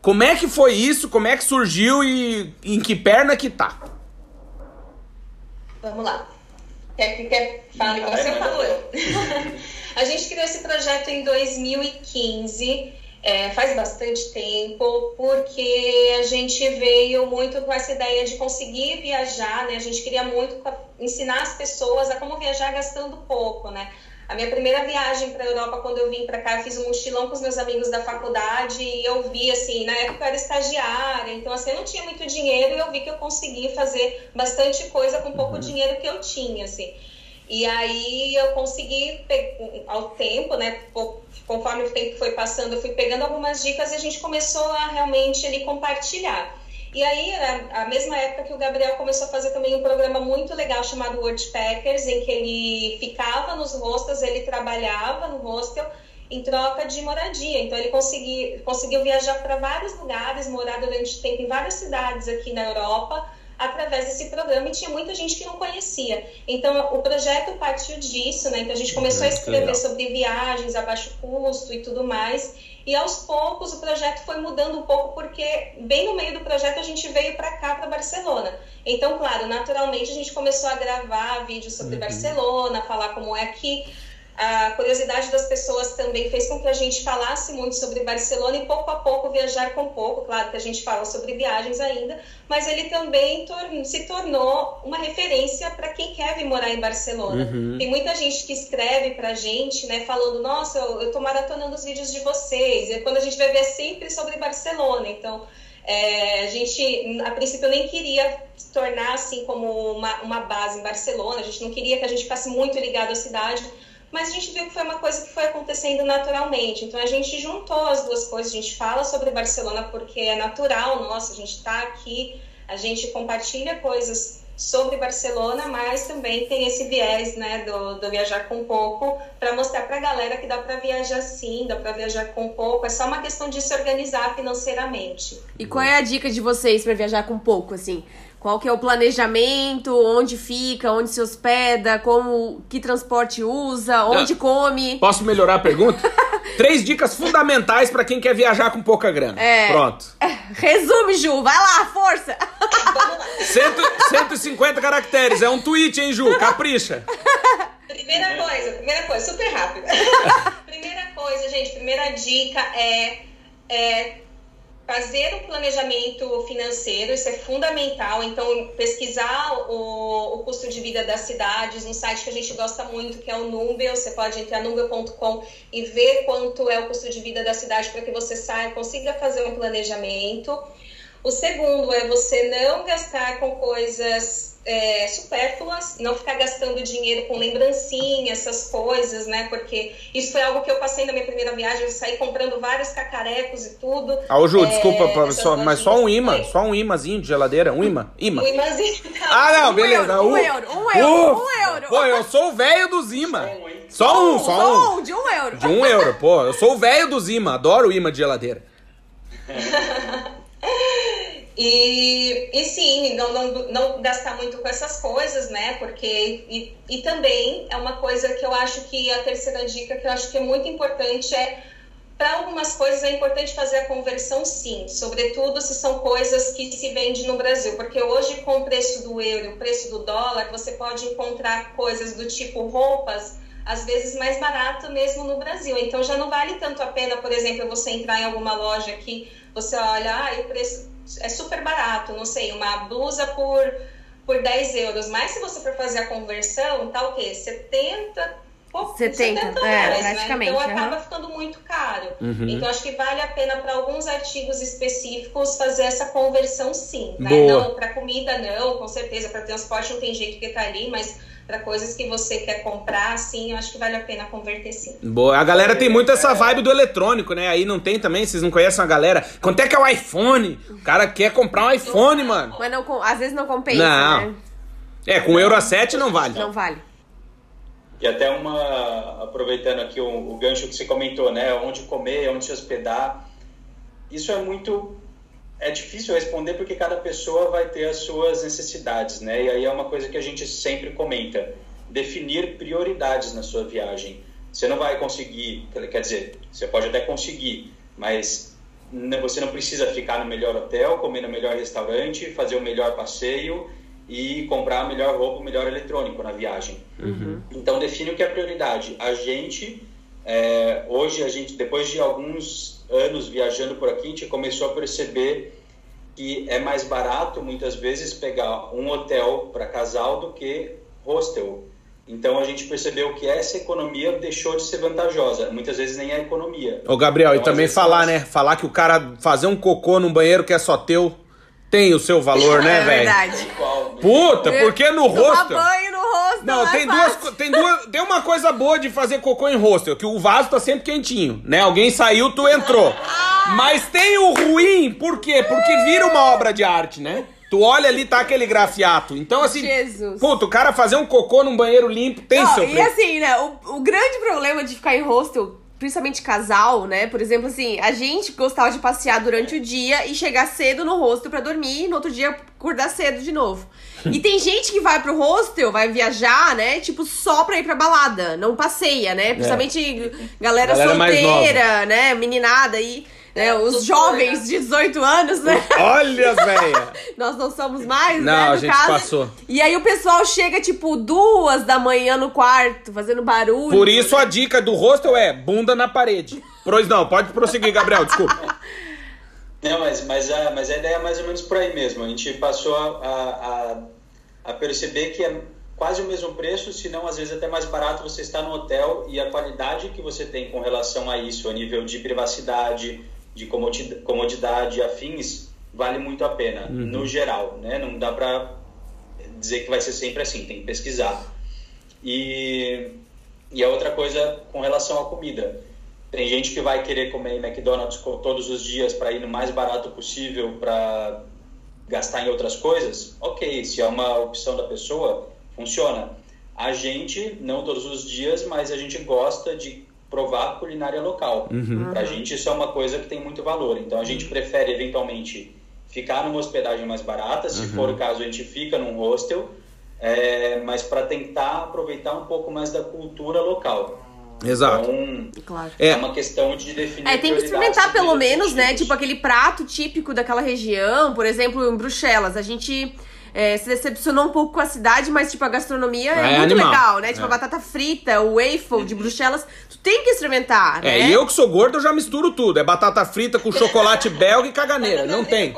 Como é que foi isso? Como é que surgiu e em que perna que tá? Vamos lá. Quer que quer fale Vai, você falou eu. [laughs] a gente criou esse projeto em 2015, é, faz bastante tempo, porque a gente veio muito com essa ideia de conseguir viajar, né? A gente queria muito ensinar as pessoas a como viajar gastando pouco, né? A minha primeira viagem para a Europa, quando eu vim para cá, eu fiz um mochilão com os meus amigos da faculdade e eu vi, assim, na época eu era estagiária, então, assim, eu não tinha muito dinheiro e eu vi que eu consegui fazer bastante coisa com pouco dinheiro que eu tinha, assim. E aí eu consegui, ao tempo, né, conforme o tempo foi passando, eu fui pegando algumas dicas e a gente começou a realmente ali compartilhar. E aí, a, a mesma época que o Gabriel começou a fazer também um programa muito legal chamado Worldpackers, em que ele ficava nos hostels, ele trabalhava no hostel em troca de moradia. Então, ele consegui, conseguiu viajar para vários lugares, morar durante tempo em várias cidades aqui na Europa, através desse programa e tinha muita gente que não conhecia. Então, o projeto partiu disso, né? Então, a gente começou a Muito escrever sobre viagens a baixo custo e tudo mais. E aos poucos o projeto foi mudando um pouco, porque bem no meio do projeto a gente veio para cá, para Barcelona. Então, claro, naturalmente a gente começou a gravar vídeos sobre Barcelona, falar como é aqui. A curiosidade das pessoas também fez com que a gente falasse muito sobre Barcelona e pouco a pouco viajar com pouco. Claro que a gente fala sobre viagens ainda, mas ele também tor- se tornou uma referência para quem quer vir morar em Barcelona. Uhum. Tem muita gente que escreve pra gente, né, falando: Nossa, eu, tô maratonando os vídeos de vocês. E quando a gente vai ver é sempre sobre Barcelona. Então, é, a gente, a princípio, nem queria se tornar assim como uma, uma base em Barcelona. A gente não queria que a gente ficasse muito ligado à cidade. Mas a gente viu que foi uma coisa que foi acontecendo naturalmente. Então a gente juntou as duas coisas. A gente fala sobre Barcelona porque é natural, nossa, a gente está aqui, a gente compartilha coisas sobre Barcelona, mas também tem esse viés, né, do, do viajar com pouco, para mostrar para a galera que dá para viajar sim, dá para viajar com pouco. É só uma questão de se organizar financeiramente. E qual é a dica de vocês pra viajar com pouco, assim? Qual que é o planejamento? Onde fica? Onde se hospeda? Como que transporte usa? Onde come? Posso melhorar a pergunta? [laughs] Três dicas fundamentais pra quem quer viajar com pouca grana. É. Pronto. Resume, Ju, vai lá, força! Cento, 150 caracteres, é um tweet, hein, Ju? Capricha. Primeira coisa, primeira coisa, super rápido. [laughs] primeira coisa, gente, primeira dica é, é fazer um planejamento financeiro, isso é fundamental. Então, pesquisar o, o custo de vida das cidades, um site que a gente gosta muito, que é o Numbeo. Você pode entrar no numbeo.com e ver quanto é o custo de vida da cidade para que você saia, consiga fazer um planejamento. O segundo é você não gastar com coisas é, supérfluas, não ficar gastando dinheiro com lembrancinha, essas coisas, né? Porque isso foi algo que eu passei na minha primeira viagem, eu saí comprando vários cacarecos e tudo. Ah, ô Ju, é, desculpa, só, mas só um imã, só um imãzinho de geladeira, um imã, imã. Um imãzinho. [laughs] Ah, não, Um beleza. euro, um uh, euro, um euro, uh, um euro. Pô, eu sou o velho dos imã. Um? Só um, só um. Só um, de um euro. De um euro, pô. Eu sou o velho dos imã, adoro imã de geladeira. [laughs] E, e sim, não, não, não gastar muito com essas coisas, né? Porque. E, e também é uma coisa que eu acho que a terceira dica que eu acho que é muito importante é. Para algumas coisas é importante fazer a conversão, sim, sobretudo se são coisas que se vendem no Brasil, porque hoje com o preço do euro, e o preço do dólar, você pode encontrar coisas do tipo roupas, às vezes mais barato mesmo no Brasil. Então já não vale tanto a pena, por exemplo, você entrar em alguma loja que você olha, ah, o preço é super barato, não sei, uma blusa por, por 10 euros. Mas se você for fazer a conversão, tá o quê? 70, pouco, 70, é, reais, praticamente, Né? Então acaba ficando muito caro. Uhum. Então acho que vale a pena para alguns artigos específicos fazer essa conversão sim. Né? Boa. Não, para comida não, com certeza. Para transporte não tem jeito que tá ali, mas para coisas que você quer comprar, sim, eu acho que vale a pena converter sim. Boa, a galera tem muito essa vibe do eletrônico, né? Aí não tem também, vocês não conhecem a galera. Quanto é que é o iPhone? O cara quer comprar um iPhone, mano. Mas não, com- às vezes não compensa, Não. né? É, com Euro 7 não vale. Não vale. E até uma, aproveitando aqui o, o gancho que você comentou, né? Onde comer, onde se hospedar. Isso é muito. É difícil responder porque cada pessoa vai ter as suas necessidades, né? E aí é uma coisa que a gente sempre comenta: definir prioridades na sua viagem. Você não vai conseguir, quer dizer, você pode até conseguir, mas você não precisa ficar no melhor hotel, comer no melhor restaurante, fazer o melhor passeio e comprar a melhor roupa, o melhor eletrônico na viagem. Então define o que é prioridade. A gente é, hoje a gente depois de alguns anos viajando por aqui a gente começou a perceber que é mais barato muitas vezes pegar um hotel para casal do que hostel. Então a gente percebeu que essa economia deixou de ser vantajosa. Muitas vezes nem é economia. Ô, Gabriel, e Então, às também falar, nós- né? Falar que o cara fazer um cocô num banheiro que é só teu tem o seu valor, né, [laughs] é velho? verdade. Qual? Puta, porque no Tomar hostel. banho no rosto. Não, é tem duas, co- tem duas. Tem uma coisa boa de fazer cocô em hostel, que o vaso tá sempre quentinho, né? Alguém saiu, tu entrou. [laughs] Mas tem o ruim, por quê? Porque vira uma obra de arte, né? Tu olha ali, tá aquele grafiato. Então, assim. Jesus. Puta, o cara fazer um cocô num banheiro limpo tem Não, seu e preço. assim, né, o, o grande problema de ficar em hostel, principalmente casal, né, por exemplo, assim, a gente gostava de passear durante o dia e chegar cedo no hostel pra dormir e no outro dia acordar cedo de novo. E tem [laughs] gente que vai pro hostel, vai viajar, né, tipo, só pra ir pra balada, não passeia, né, principalmente galera, É. Galera mais solteira, né, meninada aí... Né, os Doutora. jovens de 18 anos, né? Olha, [laughs] velha. Nós não somos mais, Não, né? a No gente caso. passou. E aí o pessoal chega, tipo, duas da manhã no quarto, fazendo barulho. Por isso a dica do hostel é bunda na parede. Pois não, pode prosseguir, Gabriel, desculpa. [laughs] Não, mas, mas, a, mas a ideia é mais ou menos por aí mesmo. A gente passou a, a, a, a perceber que é quase o mesmo preço, se não às vezes até mais barato você estar no hotel e a qualidade que você tem com relação a isso, a nível de privacidade, de comodi- comodidade, afins, vale muito a pena, no geral, né? Não dá pra dizer que vai ser sempre assim, tem que pesquisar. E, e a outra coisa com relação à comida. Tem gente que vai querer comer McDonald's todos os dias para ir no mais barato possível para gastar em outras coisas. Ok, se é uma opção da pessoa, funciona. A gente, não todos os dias, mas a gente gosta de provar culinária local. Pra gente isso é uma coisa que tem muito valor. Então a gente prefere eventualmente ficar numa hospedagem mais barata, se for o caso a gente fica num hostel, é, mas para tentar aproveitar um pouco mais da cultura local. Exato. Então, Claro. é. É. uma questão de definir. É, tem que experimentar pelo menos, né? Tipo aquele prato típico daquela região, por exemplo, em Bruxelas. A gente é, se decepcionou um pouco com a cidade, mas, tipo, a gastronomia é, É muito animal. legal, né? Tipo, É. a batata frita, o waffle de Bruxelas. Tu tem que experimentar, né? É, e eu que sou gordo, eu já misturo tudo. É batata frita com chocolate [laughs] belga e caganeira. Não tem.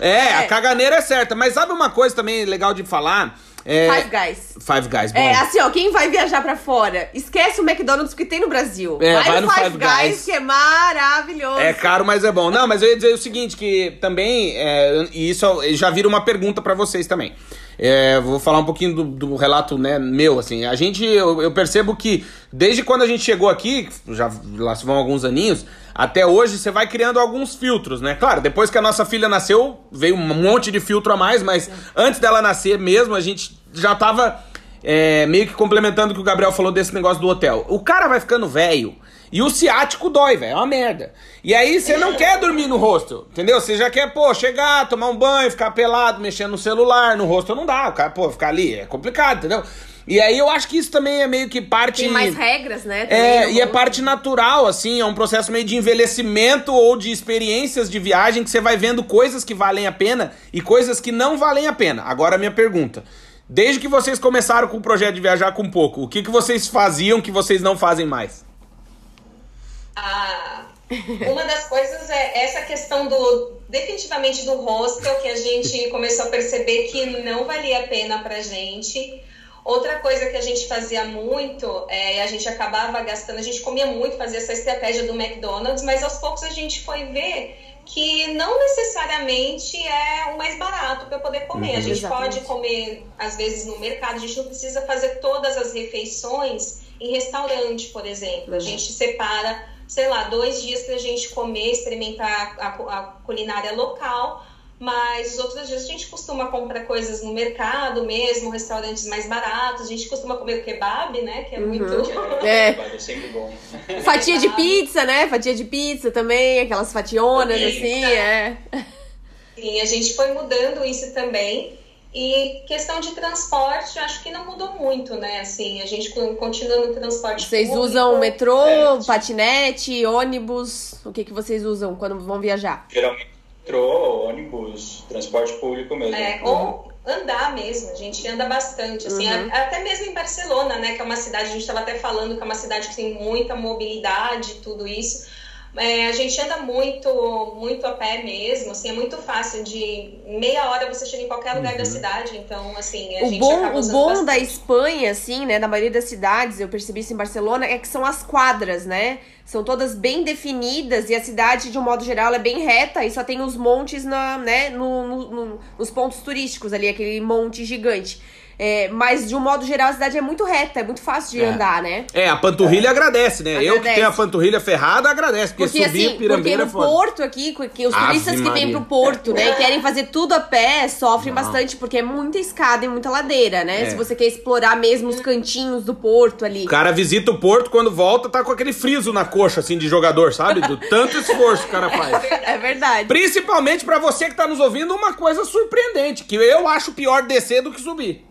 É, a É. caganeira é certa. Mas sabe uma coisa também legal de falar? É... Five Guys. Five Guys, bom. É, assim, ó, quem vai viajar pra fora, esquece o McDonald's que tem no Brasil. É, vai, vai no Five, Five Guys, Guys. que é maravilhoso. É caro, mas é bom. Não, mas eu ia dizer o seguinte, que também, é, e isso já vira uma pergunta pra vocês também. É, vou falar um pouquinho do, do relato né, meu, assim. A gente, eu, eu, percebo que desde quando a gente chegou aqui, já lá vão alguns aninhos, até hoje você vai criando alguns filtros, né? Claro, depois que a nossa filha nasceu, veio um monte de filtro a mais, mas antes dela nascer mesmo, a gente já tava é, meio que complementando o que o Gabriel falou desse negócio do hotel. O cara vai ficando velho. E o ciático dói, velho. É uma merda. E aí você não quer dormir no hostel, entendeu? Você já quer, pô, chegar, tomar um banho, ficar pelado, mexendo no celular. No hostel não dá. O cara, pô, ficar ali é complicado, entendeu? E aí eu acho que isso também é meio que parte. Tem mais regras, né? Também é, e é parte natural, assim, é um processo meio de envelhecimento ou de experiências de viagem que você vai vendo coisas que valem a pena e coisas que não valem a pena. Agora a minha pergunta. Desde que vocês começaram com o projeto de viajar com pouco, o que, que vocês faziam que vocês não fazem mais? Ah, uma das coisas é essa questão do definitivamente do hostel que a gente começou a perceber que não valia a pena pra gente. Outra coisa que a gente fazia muito, é, a gente acabava gastando, a gente comia muito, fazia essa estratégia do McDonald's, mas aos poucos a gente foi ver que não necessariamente é o mais barato para poder comer. Uhum, a gente exatamente. pode comer, às vezes, no mercado, a gente não precisa fazer todas as refeições em restaurante, por exemplo. Uhum. A gente separa sei lá, dois dias para a gente comer, experimentar a, a, culinária local, mas os outros dias a gente costuma comprar coisas no mercado mesmo, restaurantes mais baratos, a gente costuma comer o kebab, né, que é uhum. muito... É. é sempre bom. [laughs] Fatia de pizza, né, fatia de pizza também, aquelas fationas assim, é. Sim, a gente foi mudando isso também, e questão de transporte, acho que não mudou muito, né? Assim, a gente continua no transporte Vocês público. usam metrô, é, patinete, ônibus? O que, que vocês usam quando vão viajar? Geralmente metrô, ônibus, transporte público mesmo. É, ou andar mesmo, a gente anda bastante, assim, uhum. até mesmo em Barcelona, né, que é uma cidade, a gente estava até falando que é uma cidade que tem muita mobilidade, tudo isso, é, a gente anda muito, muito a pé mesmo, assim, é muito fácil de meia hora você chega em qualquer lugar uhum. da cidade, então, assim, a o gente bom, O bom bastante. da Espanha, assim, né, da maioria das cidades, eu percebi isso em Barcelona, é que são as quadras, né, são todas bem definidas e a cidade, de um modo geral, é bem reta e só tem os montes na, né, no, no, no nos pontos turísticos ali, aquele monte gigante. É, mas, de um modo geral, a cidade é muito reta, é muito fácil de é. andar, né? É, a panturrilha é. agradece, né? Agradece. Eu que tenho a panturrilha ferrada, agradece. Porque, porque subir assim, porque no Porto aqui, que os turistas Ave que vêm pro Porto, né, querem fazer tudo a pé, sofrem Não. bastante, porque é muita escada e muita ladeira, né? É. Se você quer explorar mesmo os cantinhos do Porto ali. O cara visita o Porto, quando volta, tá com aquele friso na coxa, assim, de jogador, sabe? Do tanto esforço que o cara faz. [laughs] É verdade. Principalmente para você que tá nos ouvindo, uma coisa surpreendente, que eu acho pior descer do que subir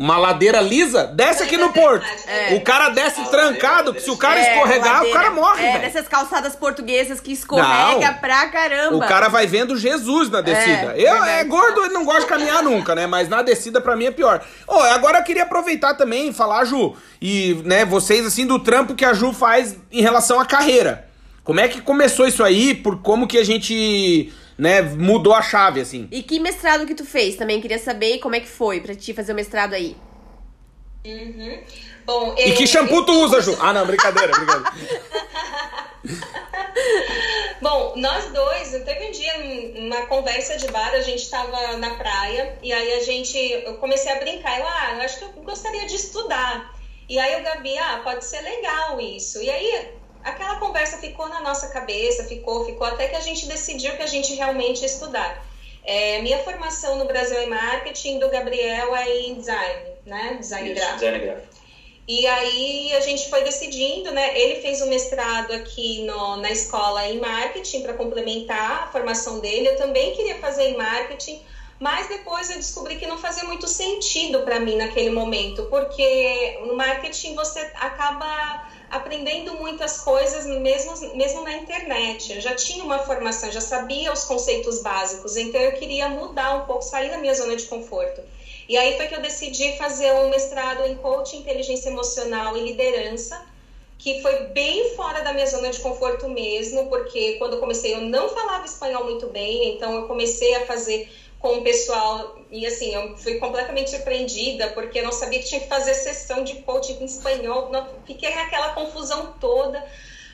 uma ladeira lisa, desce aqui no é porto. É. O cara desce trancado, que se o cara é, escorregar, ladeira. o cara morre, É, nessas calçadas portuguesas que escorrega não. pra caramba. O cara vai vendo Jesus na descida. É, eu é gordo e não gosto de caminhar nunca, né? Mas na descida pra mim é pior. Oh, agora eu queria aproveitar também e falar, Ju, e né, vocês assim do trampo que a Ju faz em relação à carreira. Como é que começou isso aí? Por como que a gente né, mudou a chave, assim. E que mestrado que tu fez? Também queria saber como é que foi pra ti fazer o mestrado aí. Uhum. Bom, eu, e que shampoo tu usa, Ju? Ah, não, brincadeira, brincadeira. [laughs] Bom, nós dois, teve um dia, uma conversa de bar, a gente estava na praia, e aí a gente, eu comecei a brincar, eu, ah, eu acho que eu gostaria de estudar. E aí o Gabi, ah, pode ser legal isso. E aí aquela conversa ficou na nossa cabeça, ficou, ficou, até que a gente decidiu que a gente realmente ia estudar. É, minha formação no Brasil é em marketing, do Gabriel é em design, né? Design gráfico. Design gráfico. E aí a gente foi decidindo, né? Ele fez um mestrado aqui no, na escola em marketing para complementar a formação dele. Eu também queria fazer em marketing, mas depois eu descobri que não fazia muito sentido para mim naquele momento, porque no marketing você acaba aprendendo muitas coisas mesmo, mesmo na internet. Eu já tinha uma formação, já sabia os conceitos básicos, então eu queria mudar um pouco, sair da minha zona de conforto. E aí foi que eu decidi fazer um mestrado em coaching, inteligência emocional e liderança, que foi bem fora da minha zona de conforto mesmo, porque quando eu comecei eu não falava espanhol muito bem, então eu comecei a fazer com o pessoal e assim, eu fui completamente surpreendida porque eu não sabia que tinha que fazer sessão de coaching em espanhol, não, fiquei naquela confusão toda,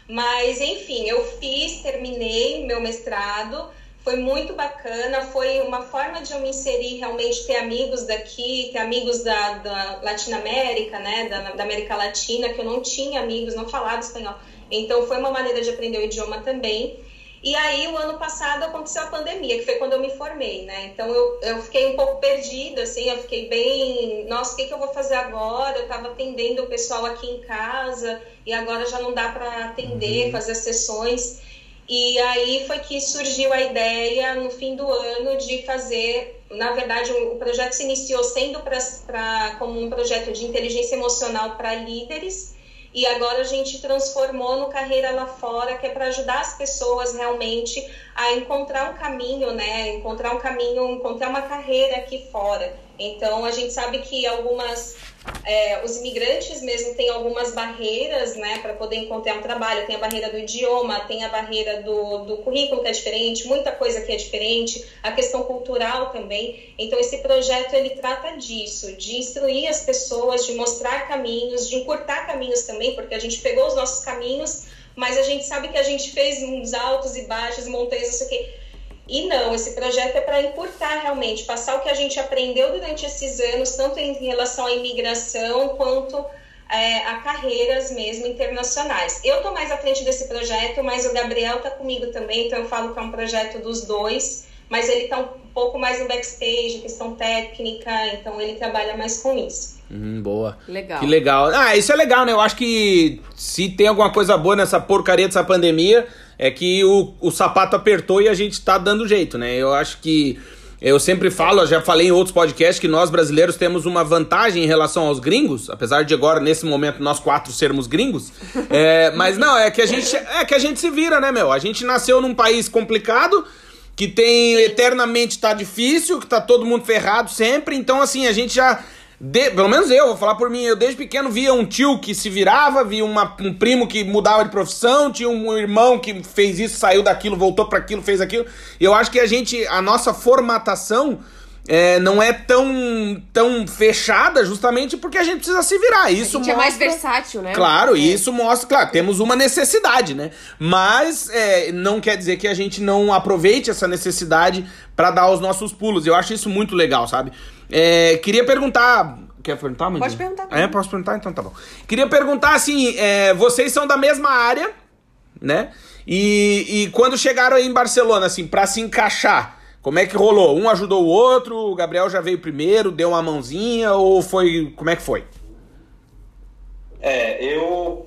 mas enfim, eu fiz, terminei meu mestrado, Foi muito bacana, foi uma forma de eu me inserir, realmente ter amigos daqui, ter amigos da, da Latinoamérica, né, da, da América Latina, que eu não tinha amigos, não falava espanhol. Então foi uma maneira de aprender o idioma também. E aí, o ano passado aconteceu a pandemia, que foi quando eu me formei, né? Então, eu, eu fiquei um pouco perdida, assim, eu fiquei bem. Nossa, o que, que eu vou fazer agora? Eu estava atendendo o pessoal aqui em casa e agora já não dá para atender, uhum. fazer sessões. E aí foi que surgiu a ideia, no fim do ano, de fazer. Na verdade, o projeto se iniciou sendo pra, pra como um projeto de inteligência emocional para líderes e agora a gente transformou no Carreira Lá Fora, que é para ajudar as pessoas realmente a encontrar um caminho, né? Encontrar um caminho, encontrar uma carreira aqui fora. Então a gente sabe que algumas é, os imigrantes mesmo têm algumas barreiras né, para poder encontrar um trabalho. Tem a barreira do idioma, tem a barreira do, do currículo que é diferente, muita coisa que é diferente, a questão cultural também. Então, esse projeto ele trata disso, de instruir as pessoas, de mostrar caminhos, de encurtar caminhos também, porque a gente pegou os nossos caminhos, mas a gente sabe que a gente fez uns altos e baixos, montanhas, não sei o quê e não, esse projeto é para encurtar realmente, passar o que a gente aprendeu durante esses anos, tanto em relação à imigração quanto é, a carreiras mesmo internacionais. Eu estou mais à frente desse projeto, mas o Gabriel está comigo também, então eu falo que é um projeto dos dois, mas ele está um pouco mais no backstage, questão técnica, então ele trabalha mais com isso. Hum, boa. Legal. Que legal. Ah, isso é legal, né? Eu acho que se tem alguma coisa boa nessa porcaria dessa pandemia, é que o, o sapato apertou e a gente tá dando jeito, né? Eu acho que. Eu sempre falo, já falei em outros podcasts, que nós brasileiros temos uma vantagem em relação aos gringos, apesar de agora, nesse momento, nós quatro sermos gringos. É, mas não, é que, a gente, é que a gente se vira, né, meu? A gente nasceu num país complicado, que tem eternamente tá difícil, que tá todo mundo ferrado sempre, então assim, a gente já de, pelo menos eu, vou falar por mim, eu desde pequeno via um tio que se virava, via uma, um primo que mudava de profissão, tinha um irmão que fez isso, saiu daquilo, voltou para aquilo, fez aquilo. Eu acho que a gente, a nossa formatação é, não é tão, tão fechada justamente porque a gente precisa se virar. Isso mostra... é mais versátil, né? Claro, é. isso mostra, claro, temos uma necessidade, né? Mas é, não quer dizer que a gente não aproveite essa necessidade para dar os nossos pulos. Eu acho isso muito legal, sabe? É, queria perguntar. Quer perguntar, Mandinha? Pode perguntar. É, posso perguntar? Então tá bom. Queria perguntar assim: é, vocês são da mesma área, né? E, e quando chegaram aí em Barcelona, assim, para se encaixar, como é que rolou? Um ajudou o outro, o Gabriel já veio primeiro, deu uma mãozinha, ou foi. Como é que foi? É, eu.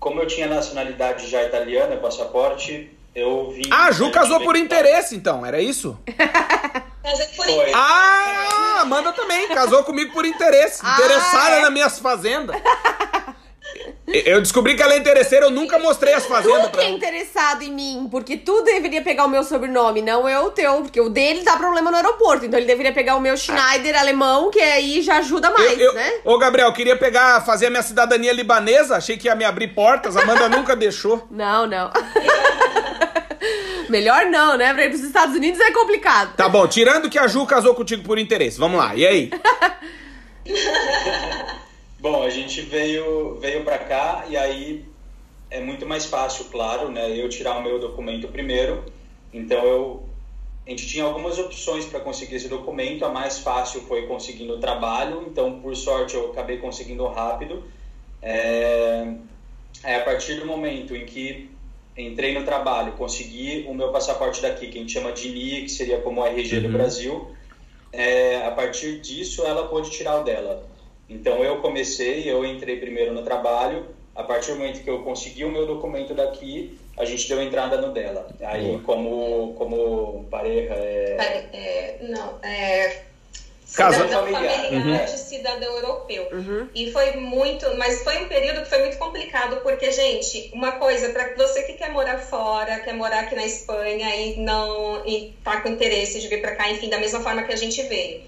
Como eu tinha nacionalidade já italiana, passaporte, eu vim. Ah, Ju casou por interesse, então, era isso? [laughs] Casei por interesse. Ah, Amanda também, casou comigo por interesse. Ah, interessada é? nas minhas fazendas. [laughs] Eu descobri que ela é interesseira, eu nunca mostrei as fazendas Tu que é interessado em mim, porque tu deveria pegar o meu sobrenome, não eu o teu, porque o dele dá problema no aeroporto, então ele deveria pegar o meu Schneider alemão, que aí já ajuda mais, Eu, eu, né? Ô, Gabriel, queria pegar, fazer a minha cidadania libanesa, achei que ia me abrir portas, a Amanda nunca deixou. [laughs] Não, não. [laughs] Melhor não, né? Pra ir pros Estados Unidos é complicado. Tá bom, tirando que a Ju casou contigo por interesse, vamos lá, e aí? [laughs] Bom, a gente veio, veio para cá e aí é muito mais fácil, claro, né? Eu tirar o meu documento primeiro. Então eu a gente tinha algumas opções para conseguir esse documento. A mais fácil foi conseguindo o trabalho. Então, por sorte, eu acabei conseguindo rápido. É... Aí, a partir do momento em que entrei no trabalho, consegui o meu passaporte daqui, que a gente chama de NIE, que seria como RG do Uhum. Brasil. É... A partir disso, ela pôde tirar o dela. Então eu comecei, eu entrei primeiro no trabalho. A partir do momento que eu consegui o meu documento daqui, a gente deu entrada no dela. Aí, Boa. como, como pareja, é, É, não, é. Casa- Cidadão Familiar. familiar Uhum. de cidadão europeu. Uhum. E foi muito, mas foi um período que foi muito complicado, porque, gente, uma coisa, para você que quer morar fora, quer morar aqui na Espanha e não e tá com interesse de vir para cá, enfim, da mesma forma que a gente veio.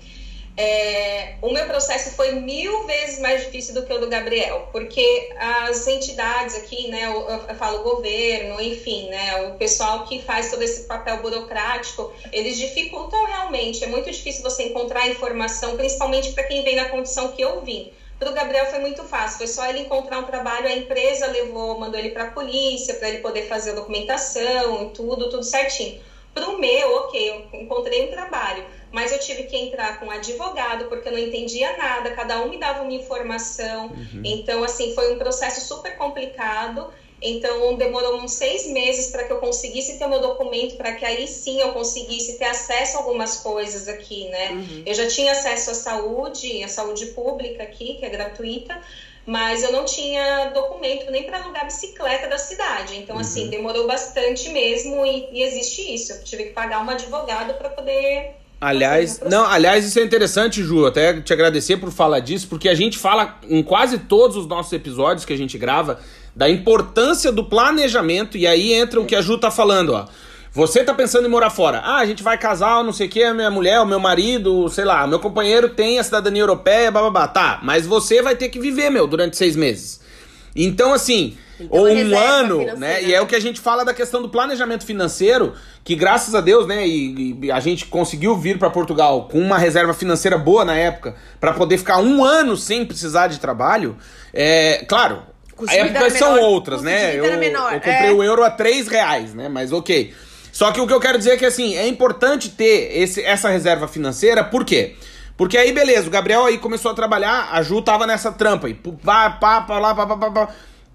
É, o meu processo foi mil vezes mais difícil do que o do Gabriel, porque as entidades aqui, né, eu, eu falo governo, enfim, né, o pessoal que faz todo esse papel burocrático, eles dificultam realmente. É muito difícil você encontrar informação, principalmente para quem vem na condição que eu vim. Para o Gabriel foi muito fácil, foi só ele encontrar um trabalho, a empresa levou, mandou ele para a polícia para ele poder fazer a documentação, tudo, tudo certinho. Para o meu, ok, eu encontrei um trabalho, mas eu tive que entrar com um advogado porque eu não entendia nada, cada um me dava uma informação. Uhum. Então, assim, foi um processo super complicado. Então, demorou uns seis meses para que eu conseguisse ter meu documento, para que aí sim eu conseguisse ter acesso a algumas coisas aqui, né? Uhum. Eu já tinha acesso à saúde, à saúde pública aqui, que é gratuita, mas eu não tinha documento nem para alugar bicicleta da cidade. Então, uhum. assim, demorou bastante mesmo e, e, existe isso. Eu tive que pagar um advogado para poder. Aliás, não, aliás, isso é interessante, Ju. Até te agradecer por falar disso, porque a gente fala em quase todos os nossos episódios que a gente grava da importância do planejamento, e aí entra o que a Ju tá falando, ó. Você tá pensando em morar fora. Ah, a gente vai casar, não sei o que, a minha mulher, o meu marido, sei lá, meu companheiro tem a cidadania europeia, bababá. Tá, mas você vai ter que viver, meu, durante seis meses. Então, assim, ou um ano, né? E é o que a gente fala da questão do planejamento financeiro, que graças a Deus, né, e, e a gente conseguiu vir para Portugal com uma reserva financeira boa na época, para poder ficar um ano sem precisar de trabalho. É, claro, épocas são menor, outras, né? Eu, menor, eu comprei é. o euro a 3 reais, né? Mas ok. Só que o que eu quero dizer é que assim, é importante ter esse, essa reserva financeira, por quê? Porque aí, beleza, o Gabriel aí começou a trabalhar, a Ju tava nessa trampa aí. Pá, pá, pá, lá, pá, pá, pá.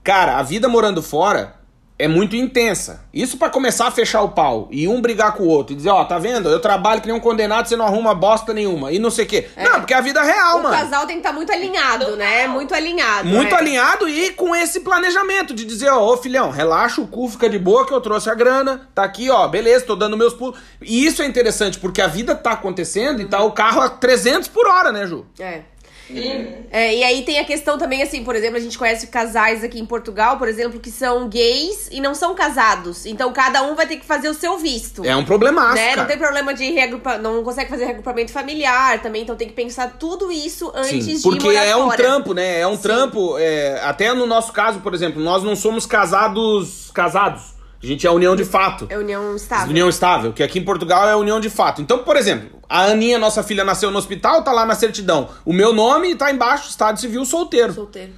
Cara, a vida morando fora é muito intensa. Isso para começar a fechar o pau e um brigar com o outro e dizer, ó, oh, tá vendo? Eu trabalho que nem um condenado, você não arruma bosta nenhuma e não sei o quê. É. Não, porque é a vida é real, o mano. O casal tem que estar tá muito alinhado, né? Muito alinhado. Muito é. alinhado e com esse planejamento de dizer, ó, ô filhão, relaxa o cu, fica de boa que eu trouxe a grana, tá aqui, ó, beleza, tô dando meus pulos. E isso é interessante porque a vida tá acontecendo e tá o carro a 300 por hora, né, Ju? É. Uhum. É, e aí tem a questão também, assim, por exemplo, a gente conhece casais aqui em Portugal, por exemplo, que são gays e não são casados. Então cada um vai ter que fazer o seu visto. É um problemaço. Né? Não tem problema de reagrupa... não consegue fazer reagrupamento familiar também, então tem que pensar tudo isso antes Sim, de porque é um trampo, né? É um Sim. trampo. É... Até no nosso caso, por exemplo, nós não somos casados. casados. A gente é união de fato. É união estável. União estável, que aqui em Portugal é união de fato. Então, por exemplo, a Aninha, nossa filha, nasceu no hospital, tá lá na certidão. O meu nome tá embaixo, Estado Civil solteiro. Solteiro.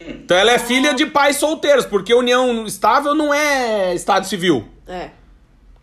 Então ela é filha de pais solteiros, porque união estável não é Estado Civil. É.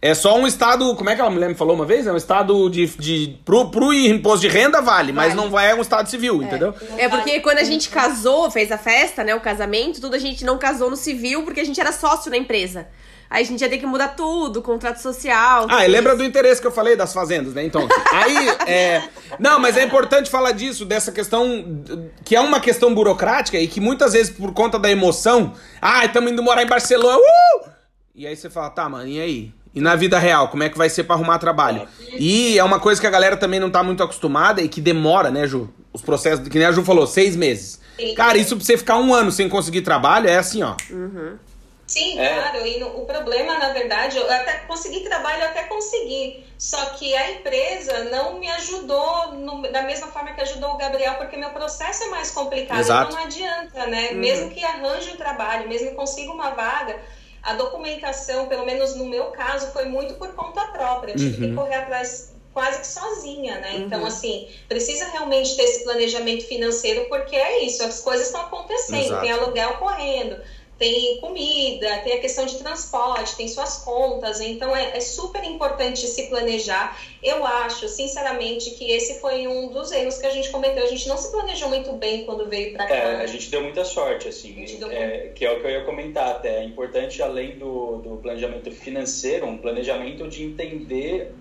É só um estado, como é que a mulher me falou uma vez? É um estado de. de pro, pro imposto de renda vale, mas vale. não vai é um estado civil, é. entendeu? É porque quando a gente casou, fez a festa, né? O casamento, tudo a gente não casou no civil porque a gente era sócio na empresa. Aí a gente ia ter que mudar tudo, contrato social. Ah, e lembra do interesse que eu falei das fazendas, né? Então, aí. [laughs] é... Não, mas é importante falar disso, dessa questão, que é uma questão burocrática e que muitas vezes, por conta da emoção, ah, estamos indo morar em Barcelona, uh! E aí você fala, tá, mano, e aí? E na vida real, como é que vai ser para arrumar trabalho? E é uma coisa que a galera também não tá muito acostumada e que demora, né, Ju? Os processos, que nem a Ju falou, seis meses. Cara, isso pra você ficar um ano sem conseguir trabalho é assim, ó. Uhum. Sim, é. claro. E no, o problema, na verdade, eu até consegui trabalho, eu até consegui. Só que a empresa não me ajudou no, da mesma forma que ajudou o Gabriel, porque meu processo é mais complicado. Exato. Então não adianta, né? Uhum. Mesmo que arranje um trabalho, mesmo que consiga uma vaga, a documentação, pelo menos no meu caso, foi muito por conta própria. Eu tive uhum. que correr atrás quase que sozinha, né? Uhum. Então, assim, precisa realmente ter esse planejamento financeiro, porque é isso, as coisas estão acontecendo, Exato. tem aluguel correndo tem comida, tem a questão de transporte, tem suas contas, então é, é, super importante se planejar. Eu acho, sinceramente, que esse foi um dos erros que a gente cometeu. A gente não se planejou muito bem quando veio para cá. É, a gente deu muita sorte, assim, é, que é o que eu ia comentar até. É importante, além do, do planejamento financeiro, um planejamento de entender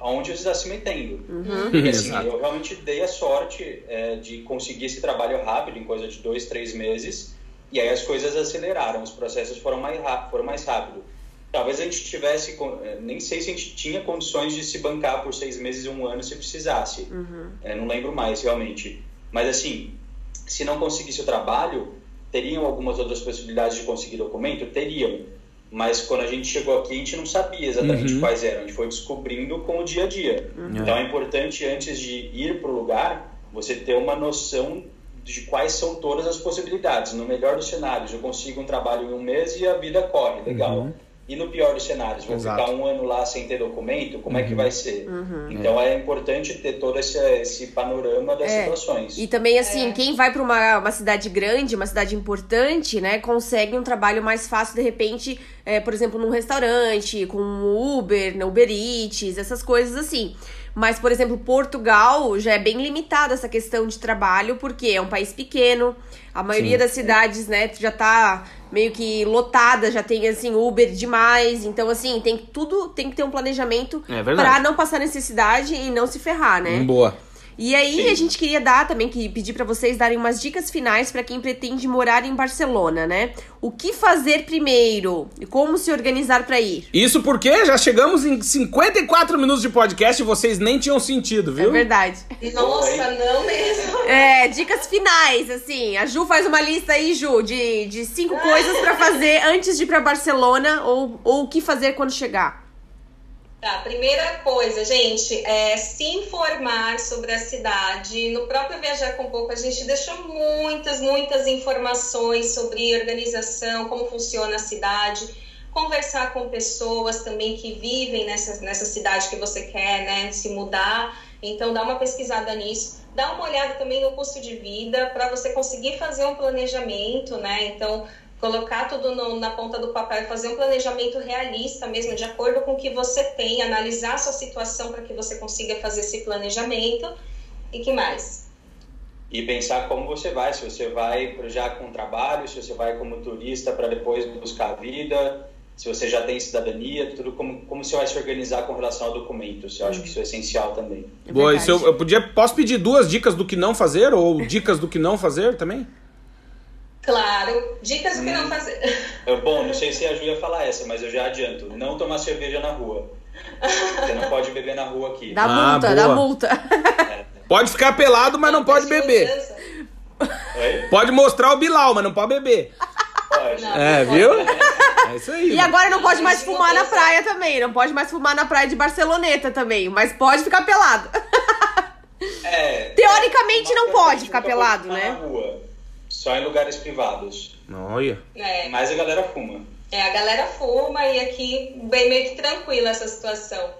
aonde você está se metendo. Uhum. Porque, assim, eu realmente dei a sorte é, de conseguir esse trabalho rápido, em coisa de dois, três meses, e aí as coisas aceleraram, os processos foram mais rápido, foram mais rápido. Talvez a gente tivesse, eh, nem sei se a gente tinha condições de se bancar por seis meses e um ano se precisasse. Uhum. É, não lembro mais realmente. Mas assim, se não conseguisse o trabalho, teriam algumas outras possibilidades de conseguir documento? Teriam. Mas quando a gente chegou aqui, a gente não sabia exatamente uhum. quais eram. A gente foi descobrindo com o dia a dia. Uhum. Então é importante, antes de ir para o lugar, você ter uma noção de quais são todas as possibilidades. No melhor dos cenários, eu consigo um trabalho em um mês e a vida corre, legal. Uhum. E no pior dos cenários, vou Exato. ficar um ano lá sem ter documento, como é que vai ser? Uhum. Então é importante ter todo esse, esse panorama das É. situações. E também, assim, É. quem vai pra uma, uma cidade grande, uma cidade importante, né, consegue um trabalho mais fácil, de repente, é, por exemplo, num restaurante, com Uber, Uber Eats, essas coisas assim. Mas, por exemplo, Portugal já é bem limitada essa questão de trabalho, porque é um país pequeno, a maioria Sim. das cidades, né, já tá meio que lotada, já tem, assim, Uber demais. Então, assim, tem que- tudo tem que ter um planejamento É pra não passar necessidade e não se ferrar, né? Boa. E aí Sim. a gente queria dar também, que pedir pra vocês darem umas dicas finais pra quem pretende morar em Barcelona, né? O que fazer primeiro e como se organizar pra ir. Isso porque já chegamos em 54 minutos de podcast e vocês nem tinham sentido, É viu? verdade. Nossa, não mesmo. É, dicas finais, assim. A Ju faz uma lista aí, Ju, de, de cinco coisas pra fazer antes de ir pra Barcelona ou, ou o que fazer quando chegar. Tá, primeira coisa, gente, é se informar sobre a cidade. No próprio Viajar com Pouco, a gente deixou muitas, muitas informações sobre organização, como funciona a cidade. Conversar com pessoas também que vivem nessa, nessa cidade que você quer, né, se mudar. Então, dá uma pesquisada nisso. Dá uma olhada também no custo de vida para você conseguir fazer um planejamento, né? Então, colocar tudo no- na ponta do papel e fazer um planejamento realista mesmo, de acordo com o que você tem, analisar a sua situação para que você consiga fazer esse planejamento. E que mais? E pensar como você vai, se você vai já com trabalho, se você vai como turista para depois buscar a vida, se você já tem cidadania, tudo como, como você vai se organizar com relação a documentos. Eu acho que isso é essencial também. É Boa, eu, eu podia, posso pedir duas dicas do que não fazer ou dicas do que não fazer também? Claro, dicas do que não fazer. Eu, bom, não sei se a Ju ia falar essa, mas eu já adianto. Não tomar cerveja na rua. Você não pode beber na rua aqui. Dá Ah, multa, dá boa. multa. Pode ficar pelado, mas não pode de beber. Pode mostrar o Bilal, mas não pode beber. Pode. Não. É, pode. viu? É isso aí. E mano. agora não pode mais fumar na praia também. Não pode mais fumar na praia de Barceloneta também. Mas pode ficar pelado. É, Teoricamente não uma pode ficar pelado, pode né? Só em lugares privados. Olha. É, Mas a galera fuma. É, a galera fuma e aqui bem meio que tranquila essa situação.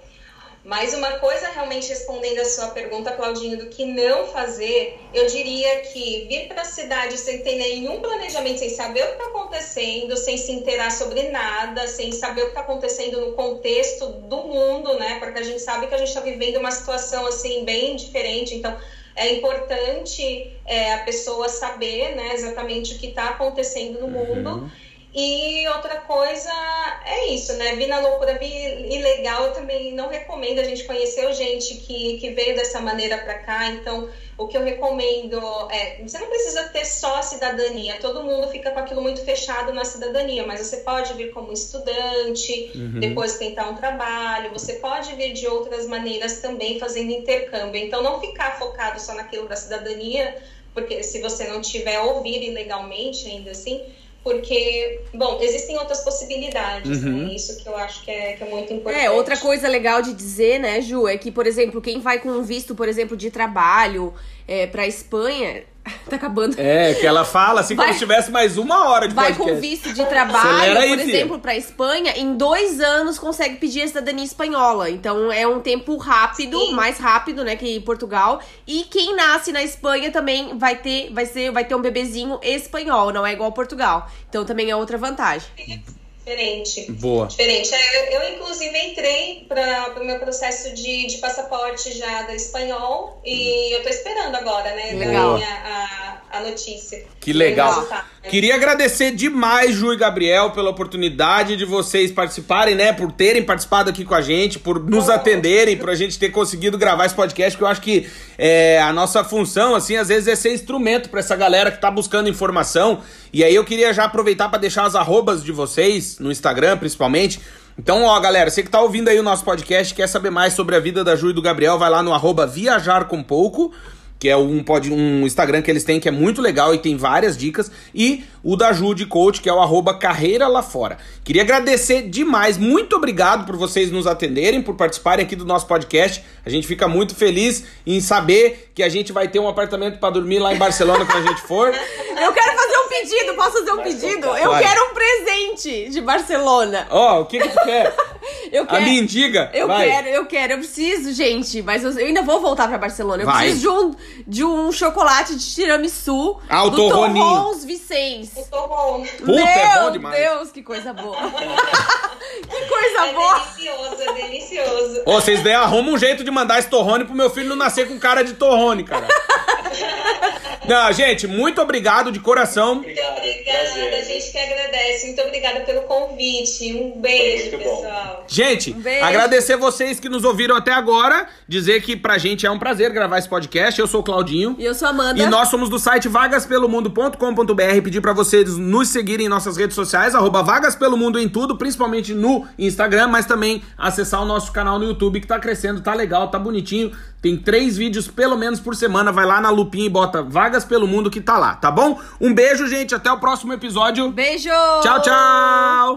Mas uma coisa, realmente respondendo a sua pergunta, Claudinho, do que não fazer, eu diria que vir para a cidade sem ter nenhum planejamento, sem saber o que está acontecendo, sem se inteirar sobre nada, sem saber o que está acontecendo no contexto do mundo, né? Porque a gente sabe que a gente está vivendo uma situação assim bem diferente, então é importante é, a pessoa saber né, exatamente o que está acontecendo no mundo. E outra coisa é isso, né? Vir na loucura, vir ilegal, eu também não recomendo. A gente conheceu gente que, que veio dessa maneira para cá, então o que eu recomendo é: você não precisa ter só a cidadania, todo mundo fica com aquilo muito fechado na cidadania, mas você pode vir como estudante, depois tentar um trabalho, você pode vir de outras maneiras também fazendo intercâmbio. Então, não ficar focado só naquilo da cidadania, porque se você não tiver ou vir ilegalmente ainda assim porque, bom, existem outras possibilidades, né? Isso que eu acho que é, que é muito importante. É, outra coisa legal de dizer, né, Ju, é que, por exemplo, quem vai com um visto, por exemplo, de trabalho é, pra Espanha. Tá acabando. É, que ela fala assim Vai- como se tivesse mais uma hora de Vai podcast. com visto de trabalho, aí, por exemplo, pra Espanha, em dois anos consegue pedir a cidadania espanhola. Então é um tempo rápido, Sim. mais rápido, né, que Portugal. E quem nasce na Espanha também vai ter, vai ser, vai ter um bebezinho espanhol, não é igual Portugal. Então também é outra vantagem. Diferente. Boa. Diferente. É, eu, eu, inclusive, entrei para o meu processo de, de passaporte já da espanhol e eu tô esperando agora, né? da Legal. minha- a, a notícia. Que legal. Né? Queria agradecer demais, Ju e Gabriel, pela oportunidade de vocês participarem, né? Por terem participado aqui com a gente, por nos atenderem, por a gente ter conseguido gravar esse podcast, porque eu acho que é, a nossa função, assim, às vezes é ser instrumento pra essa galera que tá buscando informação. E aí eu queria já aproveitar pra deixar as arrobas de vocês, no Instagram principalmente. Então, ó, galera, você que tá ouvindo aí o nosso podcast, quer saber mais sobre a vida da Ju e do Gabriel, vai lá no arroba viajar com pouco que é um, pod, um Instagram que eles têm que é muito legal e tem várias dicas, e o da Jude Coach, que é o arroba carreira lá fora. Queria agradecer demais, muito obrigado por vocês nos atenderem, por participarem aqui do nosso podcast. A gente fica muito feliz em saber que a gente vai ter um apartamento para dormir lá em Barcelona quando a gente for. [laughs] Eu quero fazer um pedido, posso fazer um pedido? Eu Vai. quero um presente de Barcelona. Ó, o que que tu quer? [laughs] Eu A quero. mim diga. Eu vai. quero, eu quero, eu preciso, gente, mas eu, eu ainda vou voltar pra Barcelona. Eu Vai. preciso de um, de um chocolate de tiramisu Ah, o do. Torrons Vicens. Tô bom. Puta, Meu é bom demais. Deus, que coisa boa. [laughs] que coisa É boa. delicioso, é delicioso. Ô, vocês daí arrumam um jeito de mandar esse torrone pro meu filho não nascer com cara de torrone, cara. [laughs] Não, gente, muito obrigado de coração. Muito Obrigado, obrigada, a gente que agradece. Muito obrigada pelo convite. Um beijo, pessoal. Gente, Um beijo. agradecer vocês que nos ouviram até agora. Dizer que pra gente é um prazer gravar esse podcast. Eu sou o Claudinho. E eu sou a Amanda. E nós somos do site vagaspelomundo.com.br. Pedir pra vocês nos seguirem em nossas redes sociais, arroba Vagas Pelo Mundo em tudo, principalmente no Instagram, mas também acessar o nosso canal no YouTube que tá crescendo, tá legal, tá bonitinho. Tem três vídeos pelo menos por semana. Vai lá na lupinha e bota Vagas Pelo Mundo que tá lá, tá bom? Um beijo, gente. Até o próximo episódio. Beijo! Tchau, tchau!